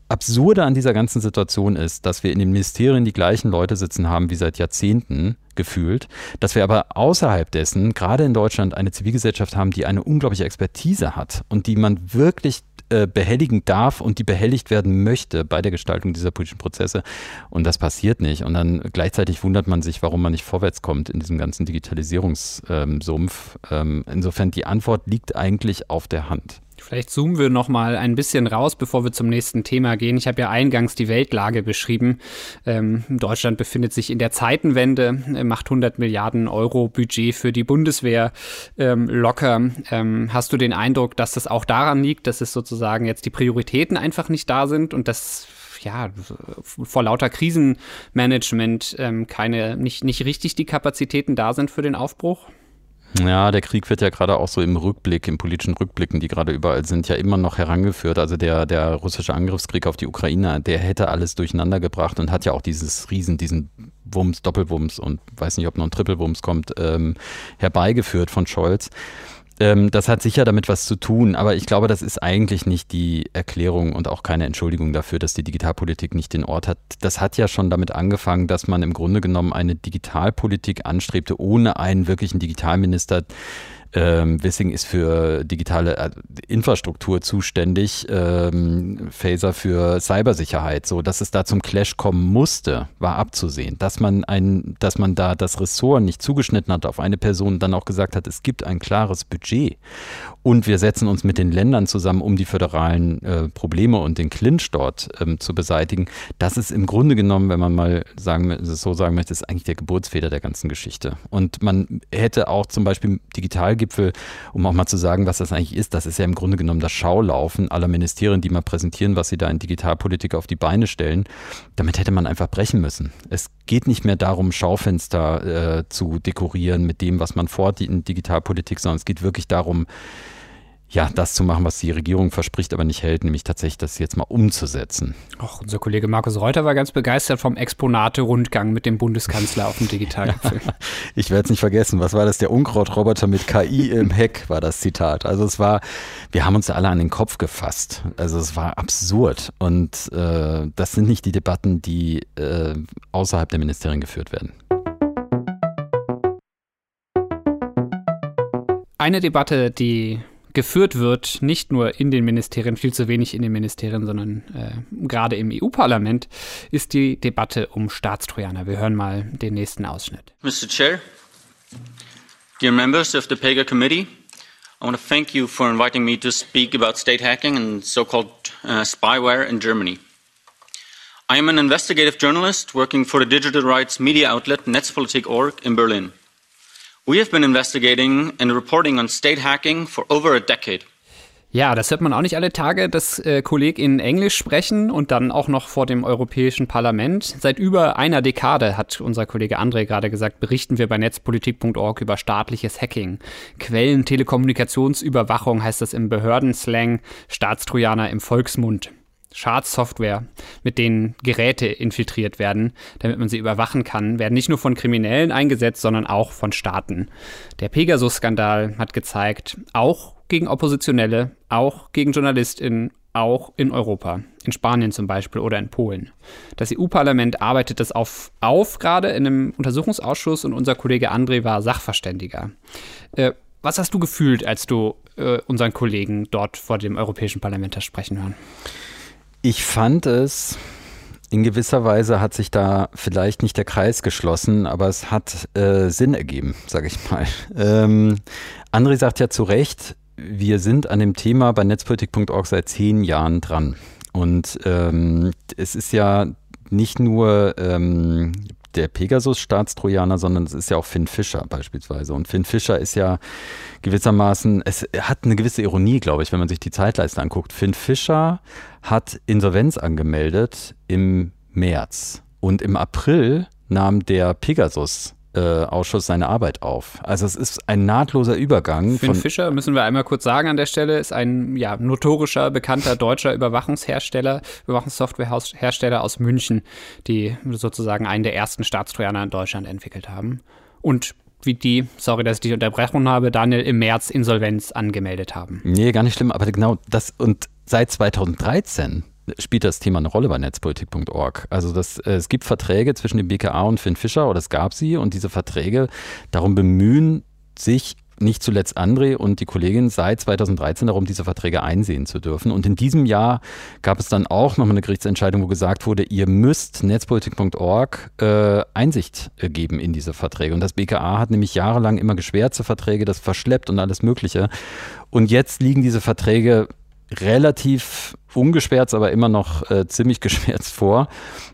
Absurde an dieser ganzen Situation ist, dass wir in den Ministerien die gleichen Leute sitzen haben wie seit Jahrzehnten gefühlt, dass wir aber außerhalb dessen, gerade in Deutschland, eine Zivilgesellschaft haben, die eine unglaubliche Expertise hat und die man wirklich äh, behelligen darf und die behelligt werden möchte bei der Gestaltung dieser politischen Prozesse. Und das passiert nicht. Und dann gleichzeitig wundert man sich, warum man nicht vorwärts kommt in diesem ganzen Digitalisierungssumpf. Ähm, insofern die Antwort liegt eigentlich auf der Hand. Vielleicht zoomen wir noch mal ein bisschen raus, bevor wir zum nächsten Thema gehen. Ich habe ja eingangs die Weltlage beschrieben. Ähm, Deutschland befindet sich in der Zeitenwende, äh, macht 100 Milliarden Euro Budget für die Bundeswehr ähm, locker. Ähm, hast du den Eindruck, dass das auch daran liegt, dass es sozusagen jetzt die Prioritäten einfach nicht da sind und dass ja, vor lauter Krisenmanagement ähm, keine, nicht, nicht richtig die Kapazitäten da sind für den Aufbruch? Ja, der Krieg wird ja gerade auch so im Rückblick, im politischen Rückblicken, die gerade überall sind, ja immer noch herangeführt. Also der, der russische Angriffskrieg auf die Ukraine, der hätte alles durcheinander gebracht und hat ja auch dieses Riesen, diesen Wumms, Doppelwumms und weiß nicht, ob noch ein Trippelwumms kommt, ähm, herbeigeführt von Scholz. Ähm, das hat sicher damit was zu tun, aber ich glaube, das ist eigentlich nicht die Erklärung und auch keine Entschuldigung dafür, dass die Digitalpolitik nicht den Ort hat. Das hat ja schon damit angefangen, dass man im Grunde genommen eine Digitalpolitik anstrebte, ohne einen wirklichen Digitalminister, ähm, Wissing ist für digitale äh, Infrastruktur zuständig, ähm, Phaser für Cybersicherheit. So, dass es da zum Clash kommen musste, war abzusehen. Dass man ein, dass man da das Ressort nicht zugeschnitten hat auf eine Person, dann auch gesagt hat, es gibt ein klares Budget und wir setzen uns mit den Ländern zusammen, um die föderalen äh, Probleme und den Clinch dort ähm, zu beseitigen. Das ist im Grunde genommen, wenn man mal sagen, so sagen möchte, ist eigentlich der Geburtsfeder der ganzen Geschichte. Und man hätte auch zum Beispiel Digitalgipfel, um auch mal zu sagen, was das eigentlich ist, das ist ja im Grunde genommen das Schaulaufen aller Ministerien, die mal präsentieren, was sie da in Digitalpolitik auf die Beine stellen. Damit hätte man einfach brechen müssen. Es geht nicht mehr darum, Schaufenster äh, zu dekorieren mit dem, was man vorhat in Digitalpolitik, sondern es geht wirklich darum, ja, das zu machen, was die Regierung verspricht, aber nicht hält, nämlich tatsächlich das jetzt mal umzusetzen. Och, unser Kollege Markus Reuter war ganz begeistert vom Exponate-Rundgang mit dem Bundeskanzler auf dem Digitalgipfel. <laughs> ich werde es nicht vergessen. Was war das? Der Unkrautroboter mit KI im Heck war das Zitat. Also es war, wir haben uns alle an den Kopf gefasst. Also es war absurd. Und äh, das sind nicht die Debatten, die äh, außerhalb der Ministerien geführt werden. Eine Debatte, die geführt wird, nicht nur in den Ministerien, viel zu wenig in den Ministerien, sondern äh, gerade im EU-Parlament, ist die Debatte um Staatstrojaner. Wir hören mal den nächsten Ausschnitt. Mr. Chair, dear members of the PEGA committee, I want to thank you for inviting me to speak about state hacking and so-called uh, spyware in Germany. I am an investigative journalist working for the digital rights media outlet Netzpolitik.org in Berlin. We have been investigating and reporting on state hacking for over a decade. Ja, das hört man auch nicht alle Tage, dass äh, KollegInnen Englisch sprechen und dann auch noch vor dem Europäischen Parlament. Seit über einer Dekade, hat unser Kollege André gerade gesagt, berichten wir bei netzpolitik.org über staatliches Hacking. Quellen Telekommunikationsüberwachung heißt das im Behördenslang, Staatstrojaner im Volksmund. Schadsoftware, mit denen Geräte infiltriert werden, damit man sie überwachen kann, werden nicht nur von Kriminellen eingesetzt, sondern auch von Staaten. Der Pegasus-Skandal hat gezeigt, auch gegen Oppositionelle, auch gegen JournalistInnen, auch in Europa, in Spanien zum Beispiel oder in Polen. Das EU-Parlament arbeitet das auf, auf, gerade in einem Untersuchungsausschuss und unser Kollege André war Sachverständiger. Äh, was hast du gefühlt, als du äh, unseren Kollegen dort vor dem Europäischen Parlament hast sprechen hören? Ich fand es, in gewisser Weise hat sich da vielleicht nicht der Kreis geschlossen, aber es hat äh, Sinn ergeben, sage ich mal. Ähm, André sagt ja zu Recht, wir sind an dem Thema bei netzpolitik.org seit zehn Jahren dran. Und ähm, es ist ja nicht nur ähm, der Pegasus-Staatstrojaner, sondern es ist ja auch Finn Fischer beispielsweise. Und Finn Fischer ist ja gewissermaßen, es hat eine gewisse Ironie, glaube ich, wenn man sich die Zeitleiste anguckt. Finn Fischer hat Insolvenz angemeldet im März. Und im April nahm der Pegasus äh, Ausschuss seine Arbeit auf. Also es ist ein nahtloser Übergang. Finn Fischer, müssen wir einmal kurz sagen an der Stelle, ist ein ja, notorischer, bekannter deutscher Überwachungshersteller, Überwachungssoftwarehersteller aus München, die sozusagen einen der ersten Staatstrojaner in Deutschland entwickelt haben. Und wie die, sorry, dass ich dich unterbrochen habe, Daniel, im März Insolvenz angemeldet haben. Nee, gar nicht schlimm, aber genau das und seit 2013 spielt das Thema eine Rolle bei netzpolitik.org. Also das, äh, es gibt Verträge zwischen dem BKA und Finn Fischer oder es gab sie und diese Verträge darum bemühen sich nicht zuletzt André und die Kollegin seit 2013 darum, diese Verträge einsehen zu dürfen. Und in diesem Jahr gab es dann auch nochmal eine Gerichtsentscheidung, wo gesagt wurde, ihr müsst netzpolitik.org äh, Einsicht geben in diese Verträge. Und das BKA hat nämlich jahrelang immer geschwärzte Verträge, das verschleppt und alles Mögliche. Und jetzt liegen diese Verträge relativ ungeschwärzt, aber immer noch äh, ziemlich <laughs> geschwärzt vor.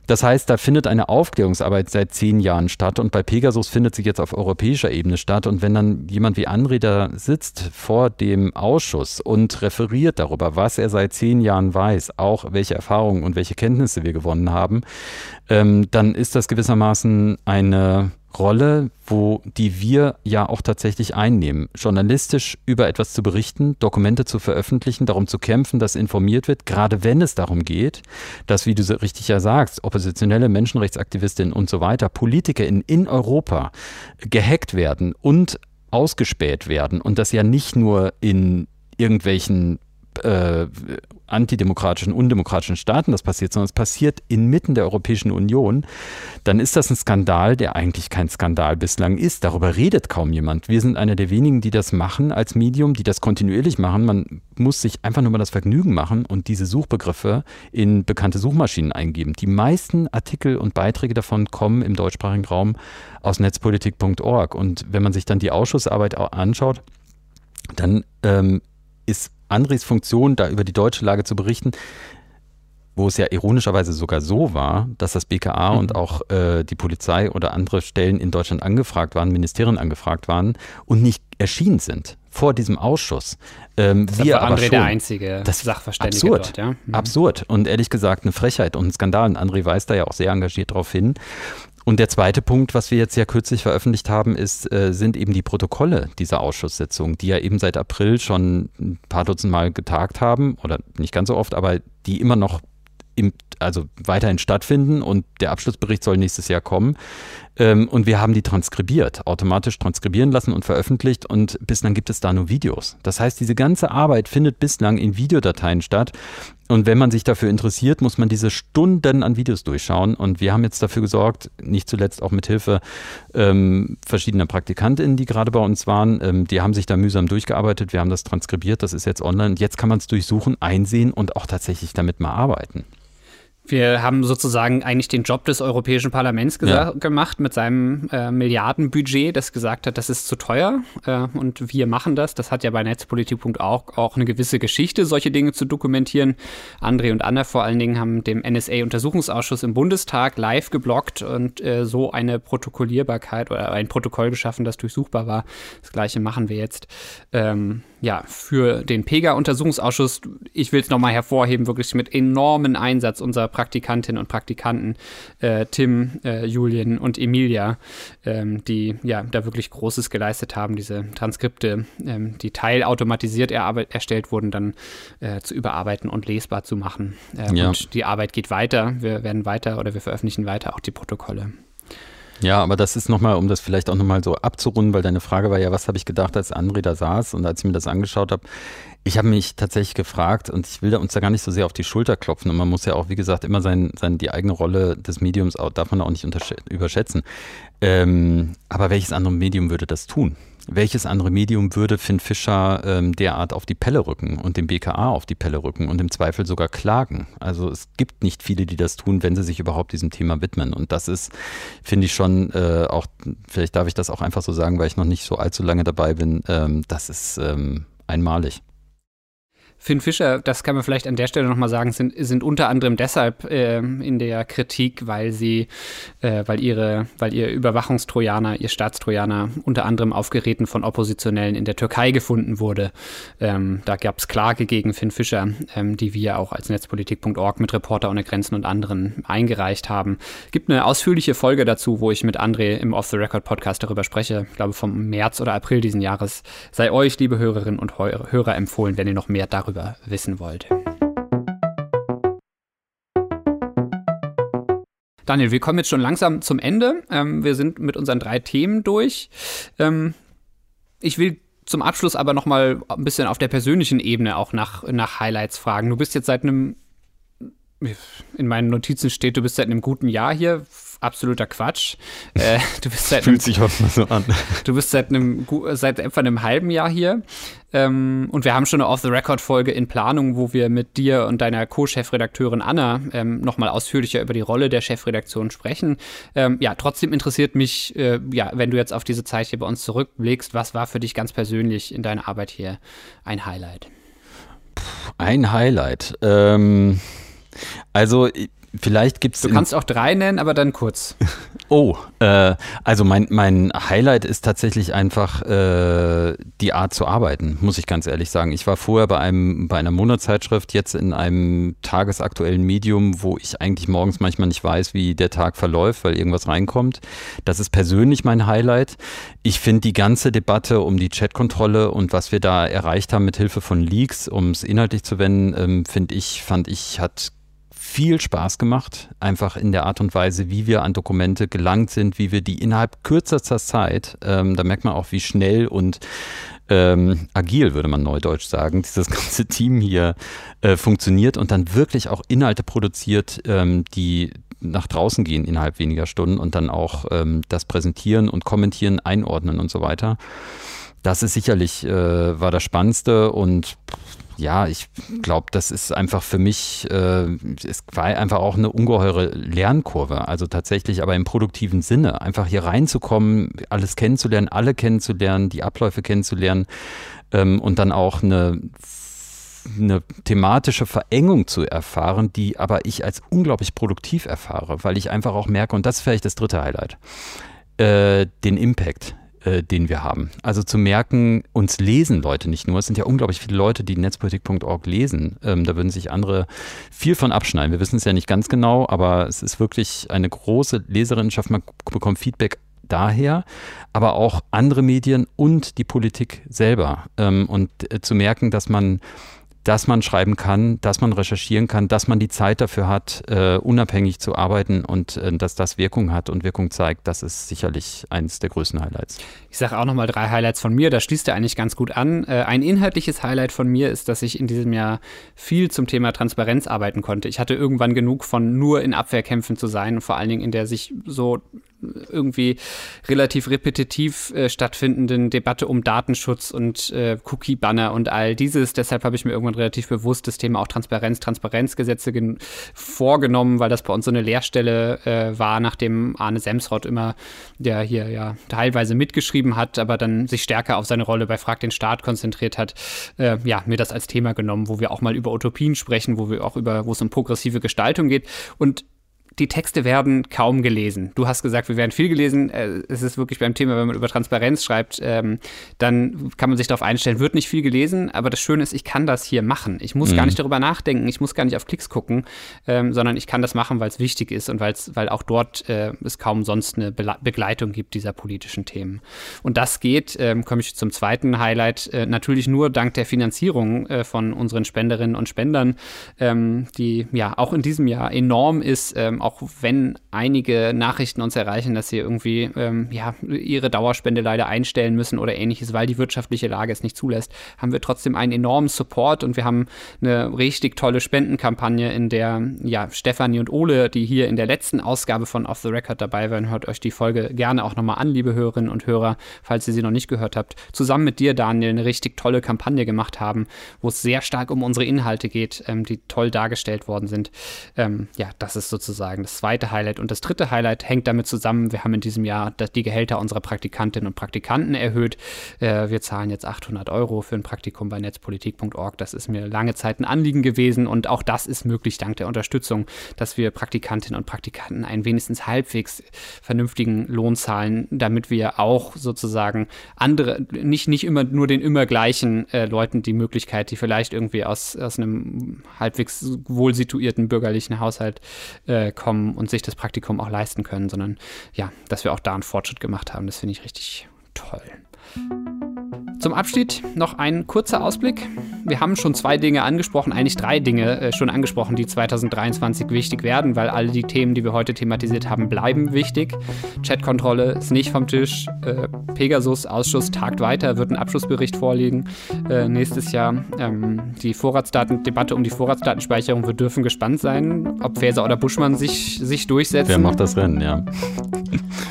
Das heißt, da findet eine Aufklärungsarbeit seit zehn Jahren statt und bei Pegasus findet sie jetzt auf europäischer Ebene statt. Und wenn dann jemand wie André da sitzt vor dem Ausschuss und referiert darüber, was er seit zehn Jahren weiß, auch welche Erfahrungen und welche Kenntnisse wir gewonnen haben, ähm, dann ist das gewissermaßen eine Rolle, wo die wir ja auch tatsächlich einnehmen, journalistisch über etwas zu berichten, Dokumente zu veröffentlichen, darum zu kämpfen, dass informiert wird, gerade wenn es darum geht, dass, wie du so richtig ja sagst, oppositionelle Menschenrechtsaktivistinnen und so weiter, Politiker in, in Europa gehackt werden und ausgespäht werden und das ja nicht nur in irgendwelchen äh, antidemokratischen, undemokratischen Staaten das passiert, sondern es passiert inmitten der Europäischen Union, dann ist das ein Skandal, der eigentlich kein Skandal bislang ist. Darüber redet kaum jemand. Wir sind einer der wenigen, die das machen als Medium, die das kontinuierlich machen. Man muss sich einfach nur mal das Vergnügen machen und diese Suchbegriffe in bekannte Suchmaschinen eingeben. Die meisten Artikel und Beiträge davon kommen im deutschsprachigen Raum aus netzpolitik.org. Und wenn man sich dann die Ausschussarbeit anschaut, dann ähm, ist Andres Funktion, da über die deutsche Lage zu berichten, wo es ja ironischerweise sogar so war, dass das BKA mhm. und auch äh, die Polizei oder andere Stellen in Deutschland angefragt waren, Ministerien angefragt waren und nicht erschienen sind vor diesem Ausschuss. Ähm, das wir war André schon, der einzige das Sachverständige absurd, dort, ja? Mhm. Absurd und ehrlich gesagt eine Frechheit und ein Skandal. Und André weist da ja auch sehr engagiert darauf hin. Und der zweite Punkt, was wir jetzt ja kürzlich veröffentlicht haben, ist, äh, sind eben die Protokolle dieser Ausschusssitzung, die ja eben seit April schon ein paar Dutzend Mal getagt haben, oder nicht ganz so oft, aber die immer noch im, also weiterhin stattfinden und der Abschlussbericht soll nächstes Jahr kommen. Ähm, und wir haben die transkribiert, automatisch transkribieren lassen und veröffentlicht und bislang gibt es da nur Videos. Das heißt, diese ganze Arbeit findet bislang in Videodateien statt. Und wenn man sich dafür interessiert, muss man diese Stunden an Videos durchschauen. Und wir haben jetzt dafür gesorgt, nicht zuletzt auch mit Hilfe ähm, verschiedener PraktikantInnen, die gerade bei uns waren, ähm, die haben sich da mühsam durchgearbeitet. Wir haben das transkribiert, das ist jetzt online. Und jetzt kann man es durchsuchen, einsehen und auch tatsächlich damit mal arbeiten. Wir haben sozusagen eigentlich den Job des Europäischen Parlaments ja. gemacht mit seinem äh, Milliardenbudget, das gesagt hat, das ist zu teuer äh, und wir machen das. Das hat ja bei Netzpolitik.org auch, auch eine gewisse Geschichte, solche Dinge zu dokumentieren. André und Anna vor allen Dingen haben dem NSA-Untersuchungsausschuss im Bundestag live geblockt und äh, so eine Protokollierbarkeit oder ein Protokoll geschaffen, das durchsuchbar war. Das gleiche machen wir jetzt. Ähm, ja, für den PEGA-Untersuchungsausschuss, ich will es nochmal hervorheben, wirklich mit enormen Einsatz unserer Praktikantinnen und Praktikanten, äh, Tim, äh, Julien und Emilia, ähm, die ja da wirklich Großes geleistet haben, diese Transkripte, ähm, die teilautomatisiert erstellt wurden, dann äh, zu überarbeiten und lesbar zu machen. Äh, ja. Und die Arbeit geht weiter. Wir werden weiter oder wir veröffentlichen weiter auch die Protokolle. Ja, aber das ist nochmal, um das vielleicht auch nochmal so abzurunden, weil deine Frage war ja, was habe ich gedacht, als André da saß und als ich mir das angeschaut habe. Ich habe mich tatsächlich gefragt und ich will uns da gar nicht so sehr auf die Schulter klopfen und man muss ja auch, wie gesagt, immer sein, sein, die eigene Rolle des Mediums auch, darf man auch nicht überschätzen. Ähm, aber welches andere Medium würde das tun? Welches andere Medium würde Finn Fischer ähm, derart auf die Pelle rücken und dem BKA auf die Pelle rücken und im Zweifel sogar klagen? Also es gibt nicht viele, die das tun, wenn sie sich überhaupt diesem Thema widmen. Und das ist, finde ich schon äh, auch, vielleicht darf ich das auch einfach so sagen, weil ich noch nicht so allzu lange dabei bin, ähm, das ist ähm, einmalig. Finn Fischer, das kann man vielleicht an der Stelle nochmal sagen, sind, sind unter anderem deshalb äh, in der Kritik, weil sie, äh, weil ihre, weil ihr Überwachungstrojaner, ihr Staatstrojaner unter anderem auf Geräten von Oppositionellen in der Türkei gefunden wurde. Ähm, da gab es Klage gegen Finn Fischer, ähm, die wir auch als Netzpolitik.org mit Reporter ohne Grenzen und anderen eingereicht haben. Gibt eine ausführliche Folge dazu, wo ich mit André im Off the Record Podcast darüber spreche. Ich glaube vom März oder April diesen Jahres. Sei euch, liebe Hörerinnen und Hörer, empfohlen, wenn ihr noch mehr darüber darüber wissen wollt. Daniel, wir kommen jetzt schon langsam zum Ende. Ähm, wir sind mit unseren drei Themen durch. Ähm, ich will zum Abschluss aber noch mal ein bisschen auf der persönlichen Ebene auch nach, nach Highlights fragen. Du bist jetzt seit einem, in meinen Notizen steht, du bist seit einem guten Jahr hier. Absoluter Quatsch. Äh, du bist seit Fühlt einem, sich oft mal so an. <laughs> Du bist seit einem seit etwa einem halben Jahr hier. Ähm, und wir haben schon eine Off-the-Record-Folge in Planung, wo wir mit dir und deiner Co-Chefredakteurin Anna ähm, nochmal ausführlicher über die Rolle der Chefredaktion sprechen. Ähm, ja, trotzdem interessiert mich, äh, ja, wenn du jetzt auf diese Zeit hier bei uns zurückblickst, was war für dich ganz persönlich in deiner Arbeit hier ein Highlight? Ein Highlight. Ähm, also Vielleicht gibt es. Du kannst auch drei nennen, aber dann kurz. <laughs> Oh, äh, also mein, mein Highlight ist tatsächlich einfach äh, die Art zu arbeiten, muss ich ganz ehrlich sagen. Ich war vorher bei einem bei einer Monatszeitschrift, jetzt in einem tagesaktuellen Medium, wo ich eigentlich morgens manchmal nicht weiß, wie der Tag verläuft, weil irgendwas reinkommt. Das ist persönlich mein Highlight. Ich finde die ganze Debatte um die Chatkontrolle und was wir da erreicht haben mit Hilfe von Leaks, um es inhaltlich zu wenden, ähm, finde ich, fand ich, hat viel Spaß gemacht, einfach in der Art und Weise, wie wir an Dokumente gelangt sind, wie wir die innerhalb kürzester Zeit, ähm, da merkt man auch, wie schnell und ähm, agil, würde man neudeutsch sagen, <laughs> dieses ganze Team hier äh, funktioniert und dann wirklich auch Inhalte produziert, ähm, die nach draußen gehen innerhalb weniger Stunden und dann auch ähm, das präsentieren und kommentieren, einordnen und so weiter. Das ist sicherlich, äh, war das Spannendste und ja, ich glaube, das ist einfach für mich, äh, es war einfach auch eine ungeheure Lernkurve. Also tatsächlich, aber im produktiven Sinne, einfach hier reinzukommen, alles kennenzulernen, alle kennenzulernen, die Abläufe kennenzulernen ähm, und dann auch eine eine thematische Verengung zu erfahren, die aber ich als unglaublich produktiv erfahre, weil ich einfach auch merke, und das ist vielleicht das dritte Highlight, äh, den Impact, äh, den wir haben. Also zu merken, uns lesen Leute nicht nur. Es sind ja unglaublich viele Leute, die netzpolitik.org lesen. Ähm, da würden sich andere viel von abschneiden. Wir wissen es ja nicht ganz genau, aber es ist wirklich eine große Leserinnenschaft. Man bekommt Feedback daher, aber auch andere Medien und die Politik selber. Ähm, und äh, zu merken, dass man dass man schreiben kann, dass man recherchieren kann, dass man die Zeit dafür hat, äh, unabhängig zu arbeiten und äh, dass das Wirkung hat und Wirkung zeigt, das ist sicherlich eines der größten Highlights. Ich sage auch nochmal drei Highlights von mir, da schließt er eigentlich ganz gut an. Äh, ein inhaltliches Highlight von mir ist, dass ich in diesem Jahr viel zum Thema Transparenz arbeiten konnte. Ich hatte irgendwann genug von nur in Abwehrkämpfen zu sein und vor allen Dingen in der sich so irgendwie relativ repetitiv äh, stattfindenden Debatte um Datenschutz und äh, Cookie-Banner und all dieses. Deshalb habe ich mir irgendwann relativ bewusst das Thema auch Transparenz, Transparenzgesetze vorgenommen, weil das bei uns so eine Leerstelle äh, war, nachdem Arne Semsrott immer, der hier ja teilweise mitgeschrieben hat, aber dann sich stärker auf seine Rolle bei Frag den Staat konzentriert hat, äh, ja, mir das als Thema genommen, wo wir auch mal über Utopien sprechen, wo wir auch über, wo es um progressive Gestaltung geht. Und die Texte werden kaum gelesen. Du hast gesagt, wir werden viel gelesen. Äh, es ist wirklich beim Thema, wenn man über Transparenz schreibt, ähm, dann kann man sich darauf einstellen, wird nicht viel gelesen. Aber das Schöne ist, ich kann das hier machen. Ich muss mhm. gar nicht darüber nachdenken, ich muss gar nicht auf Klicks gucken, ähm, sondern ich kann das machen, weil es wichtig ist und weil's, weil auch dort äh, es kaum sonst eine Be Begleitung gibt dieser politischen Themen. Und das geht, ähm, komme ich zum zweiten Highlight, äh, natürlich nur dank der Finanzierung von unseren Spenderinnen und Spendern, die ja auch in diesem Jahr enorm ist, ähm, auch wenn einige Nachrichten uns erreichen, dass sie irgendwie ähm, ja, ihre Dauerspende leider einstellen müssen oder ähnliches, weil die wirtschaftliche Lage es nicht zulässt, haben wir trotzdem einen enormen Support und wir haben eine richtig tolle Spendenkampagne, in der ja, Stefanie und Ole, die hier in der letzten Ausgabe von Off the Record dabei waren, hört euch die Folge gerne auch nochmal an, liebe Hörerinnen und Hörer, falls ihr sie noch nicht gehört habt, zusammen mit dir, Daniel, eine richtig tolle Kampagne gemacht haben, wo es sehr stark um unsere Inhalte geht, ähm, die toll dargestellt worden sind. Ähm, ja, das ist sozusagen sozusagen das zweite Highlight. Und das dritte Highlight hängt damit zusammen, wir haben in diesem Jahr die Gehälter unserer Praktikantinnen und Praktikanten erhöht. Äh, wir zahlen jetzt 800 Euro für ein Praktikum bei netzpolitik.org. Das ist mir lange Zeit ein Anliegen gewesen und auch das ist möglich dank der Unterstützung, dass wir Praktikantinnen und Praktikanten einen wenigstens halbwegs vernünftigen Lohn zahlen, damit wir auch sozusagen andere, nicht, nicht immer nur den immer gleichen äh, Leuten die Möglichkeit, die vielleicht irgendwie aus, aus einem halbwegs wohl situierten bürgerlichen Haushalt äh, kommen und sich das Praktikum auch leisten können, sondern ja, dass wir auch da einen Fortschritt gemacht haben, das finde ich richtig toll. Zum Abschied noch ein kurzer Ausblick. Wir haben schon zwei Dinge angesprochen, eigentlich drei Dinge äh, schon angesprochen, die 2023 wichtig werden, weil alle die Themen, die wir heute thematisiert haben, bleiben wichtig. Chatkontrolle ist nicht vom Tisch. Äh, Pegasus-Ausschuss tagt weiter, wird ein Abschlussbericht vorliegen äh, nächstes Jahr. Ähm, die Vorratsdatendebatte um die Vorratsdatenspeicherung, wir dürfen gespannt sein, ob Faeser oder Buschmann sich, sich durchsetzen. Wer macht das Rennen, ja.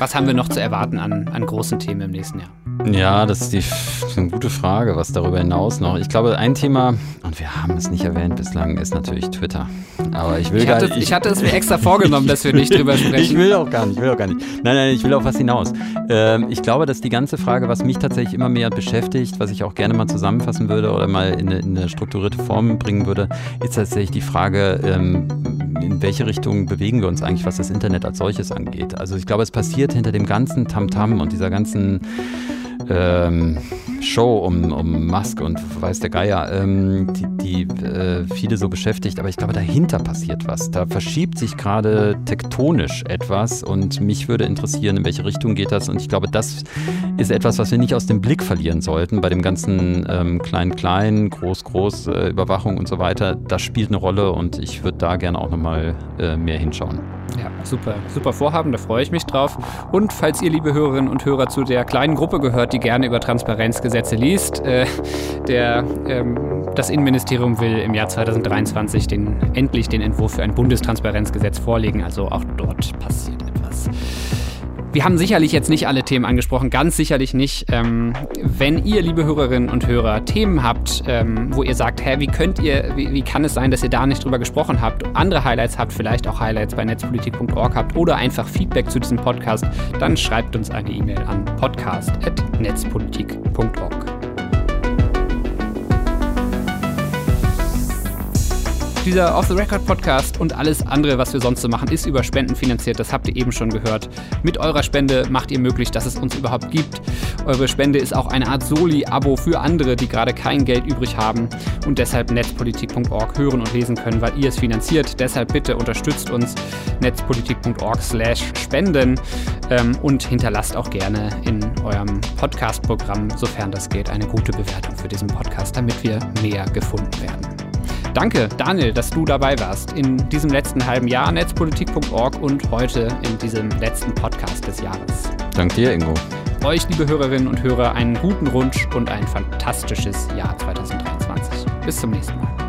Was haben wir noch zu erwarten an, an großen Themen im nächsten Jahr? Ja, das ist, die, das ist eine gute Frage, was darüber hinaus noch. Ich glaube, ein Thema, und wir haben es nicht erwähnt bislang, ist natürlich Twitter. Aber ich will ich gar nicht. ich hatte es mir extra vorgenommen, dass wir nicht drüber sprechen. <laughs> Ich will auch gar nicht, ich will auch gar nicht. Nein, nein, ich will auf was hinaus. Ähm, ich glaube, dass die ganze Frage, was mich tatsächlich immer mehr beschäftigt, was ich auch gerne mal zusammenfassen würde oder mal in eine, in eine strukturierte Form bringen würde, ist tatsächlich die Frage, ähm, in welche Richtung bewegen wir uns eigentlich, was das Internet als solches angeht. Also ich glaube, es passiert hinter dem ganzen Tamtam -Tam und dieser ganzen ähm, Show um, um Musk und weiß der Geier, ähm, die, die äh, viele so beschäftigt. Aber ich glaube, dahinter passiert was. Da verschiebt sich gerade tektonisch etwas und mich würde interessieren, in welche Richtung geht das. Und ich glaube, das ist etwas, was wir nicht aus dem Blick verlieren sollten bei dem ganzen ähm, Klein-Klein, Groß-Groß, äh, Überwachung und so weiter. Das spielt eine Rolle und ich würde da gerne auch nochmal äh, mehr hinschauen. Ja, super, super Vorhaben, da freue ich mich drauf. Und falls ihr, liebe Hörerinnen und Hörer, zu der kleinen Gruppe gehört, die gerne über Transparenzgesetze liest, äh, der, ähm, das Innenministerium will im Jahr 2023 den, endlich den Entwurf für ein Bundestransparenzgesetz vorlegen. Also auch dort passiert. Wir haben sicherlich jetzt nicht alle Themen angesprochen, ganz sicherlich nicht. Ähm, wenn ihr, liebe Hörerinnen und Hörer, Themen habt, ähm, wo ihr sagt, hä, wie könnt ihr, wie, wie, kann es sein, dass ihr da nicht drüber gesprochen habt, andere Highlights habt, vielleicht auch Highlights bei netzpolitik.org habt oder einfach Feedback zu diesem Podcast, dann schreibt uns eine E-Mail an podcast.netzpolitik.org. Dieser Off-the-Record-Podcast und alles andere, was wir sonst so machen, ist über Spenden finanziert. Das habt ihr eben schon gehört. Mit eurer Spende macht ihr möglich, dass es uns überhaupt gibt. Eure Spende ist auch eine Art Soli-Abo für andere, die gerade kein Geld übrig haben und deshalb netzpolitik.org hören und lesen können, weil ihr es finanziert. Deshalb bitte unterstützt uns netzpolitik.org slash spenden ähm, und hinterlasst auch gerne in eurem Podcast-Programm, sofern das geht, eine gute Bewertung für diesen Podcast, damit wir mehr gefunden werden. Danke, Daniel, dass du dabei warst in diesem letzten halben Jahr netzpolitik.org und heute in diesem letzten Podcast des Jahres. Dank dir, Ingo. Euch, liebe Hörerinnen und Hörer, einen guten Rutsch und ein fantastisches Jahr 2023. Bis zum nächsten Mal.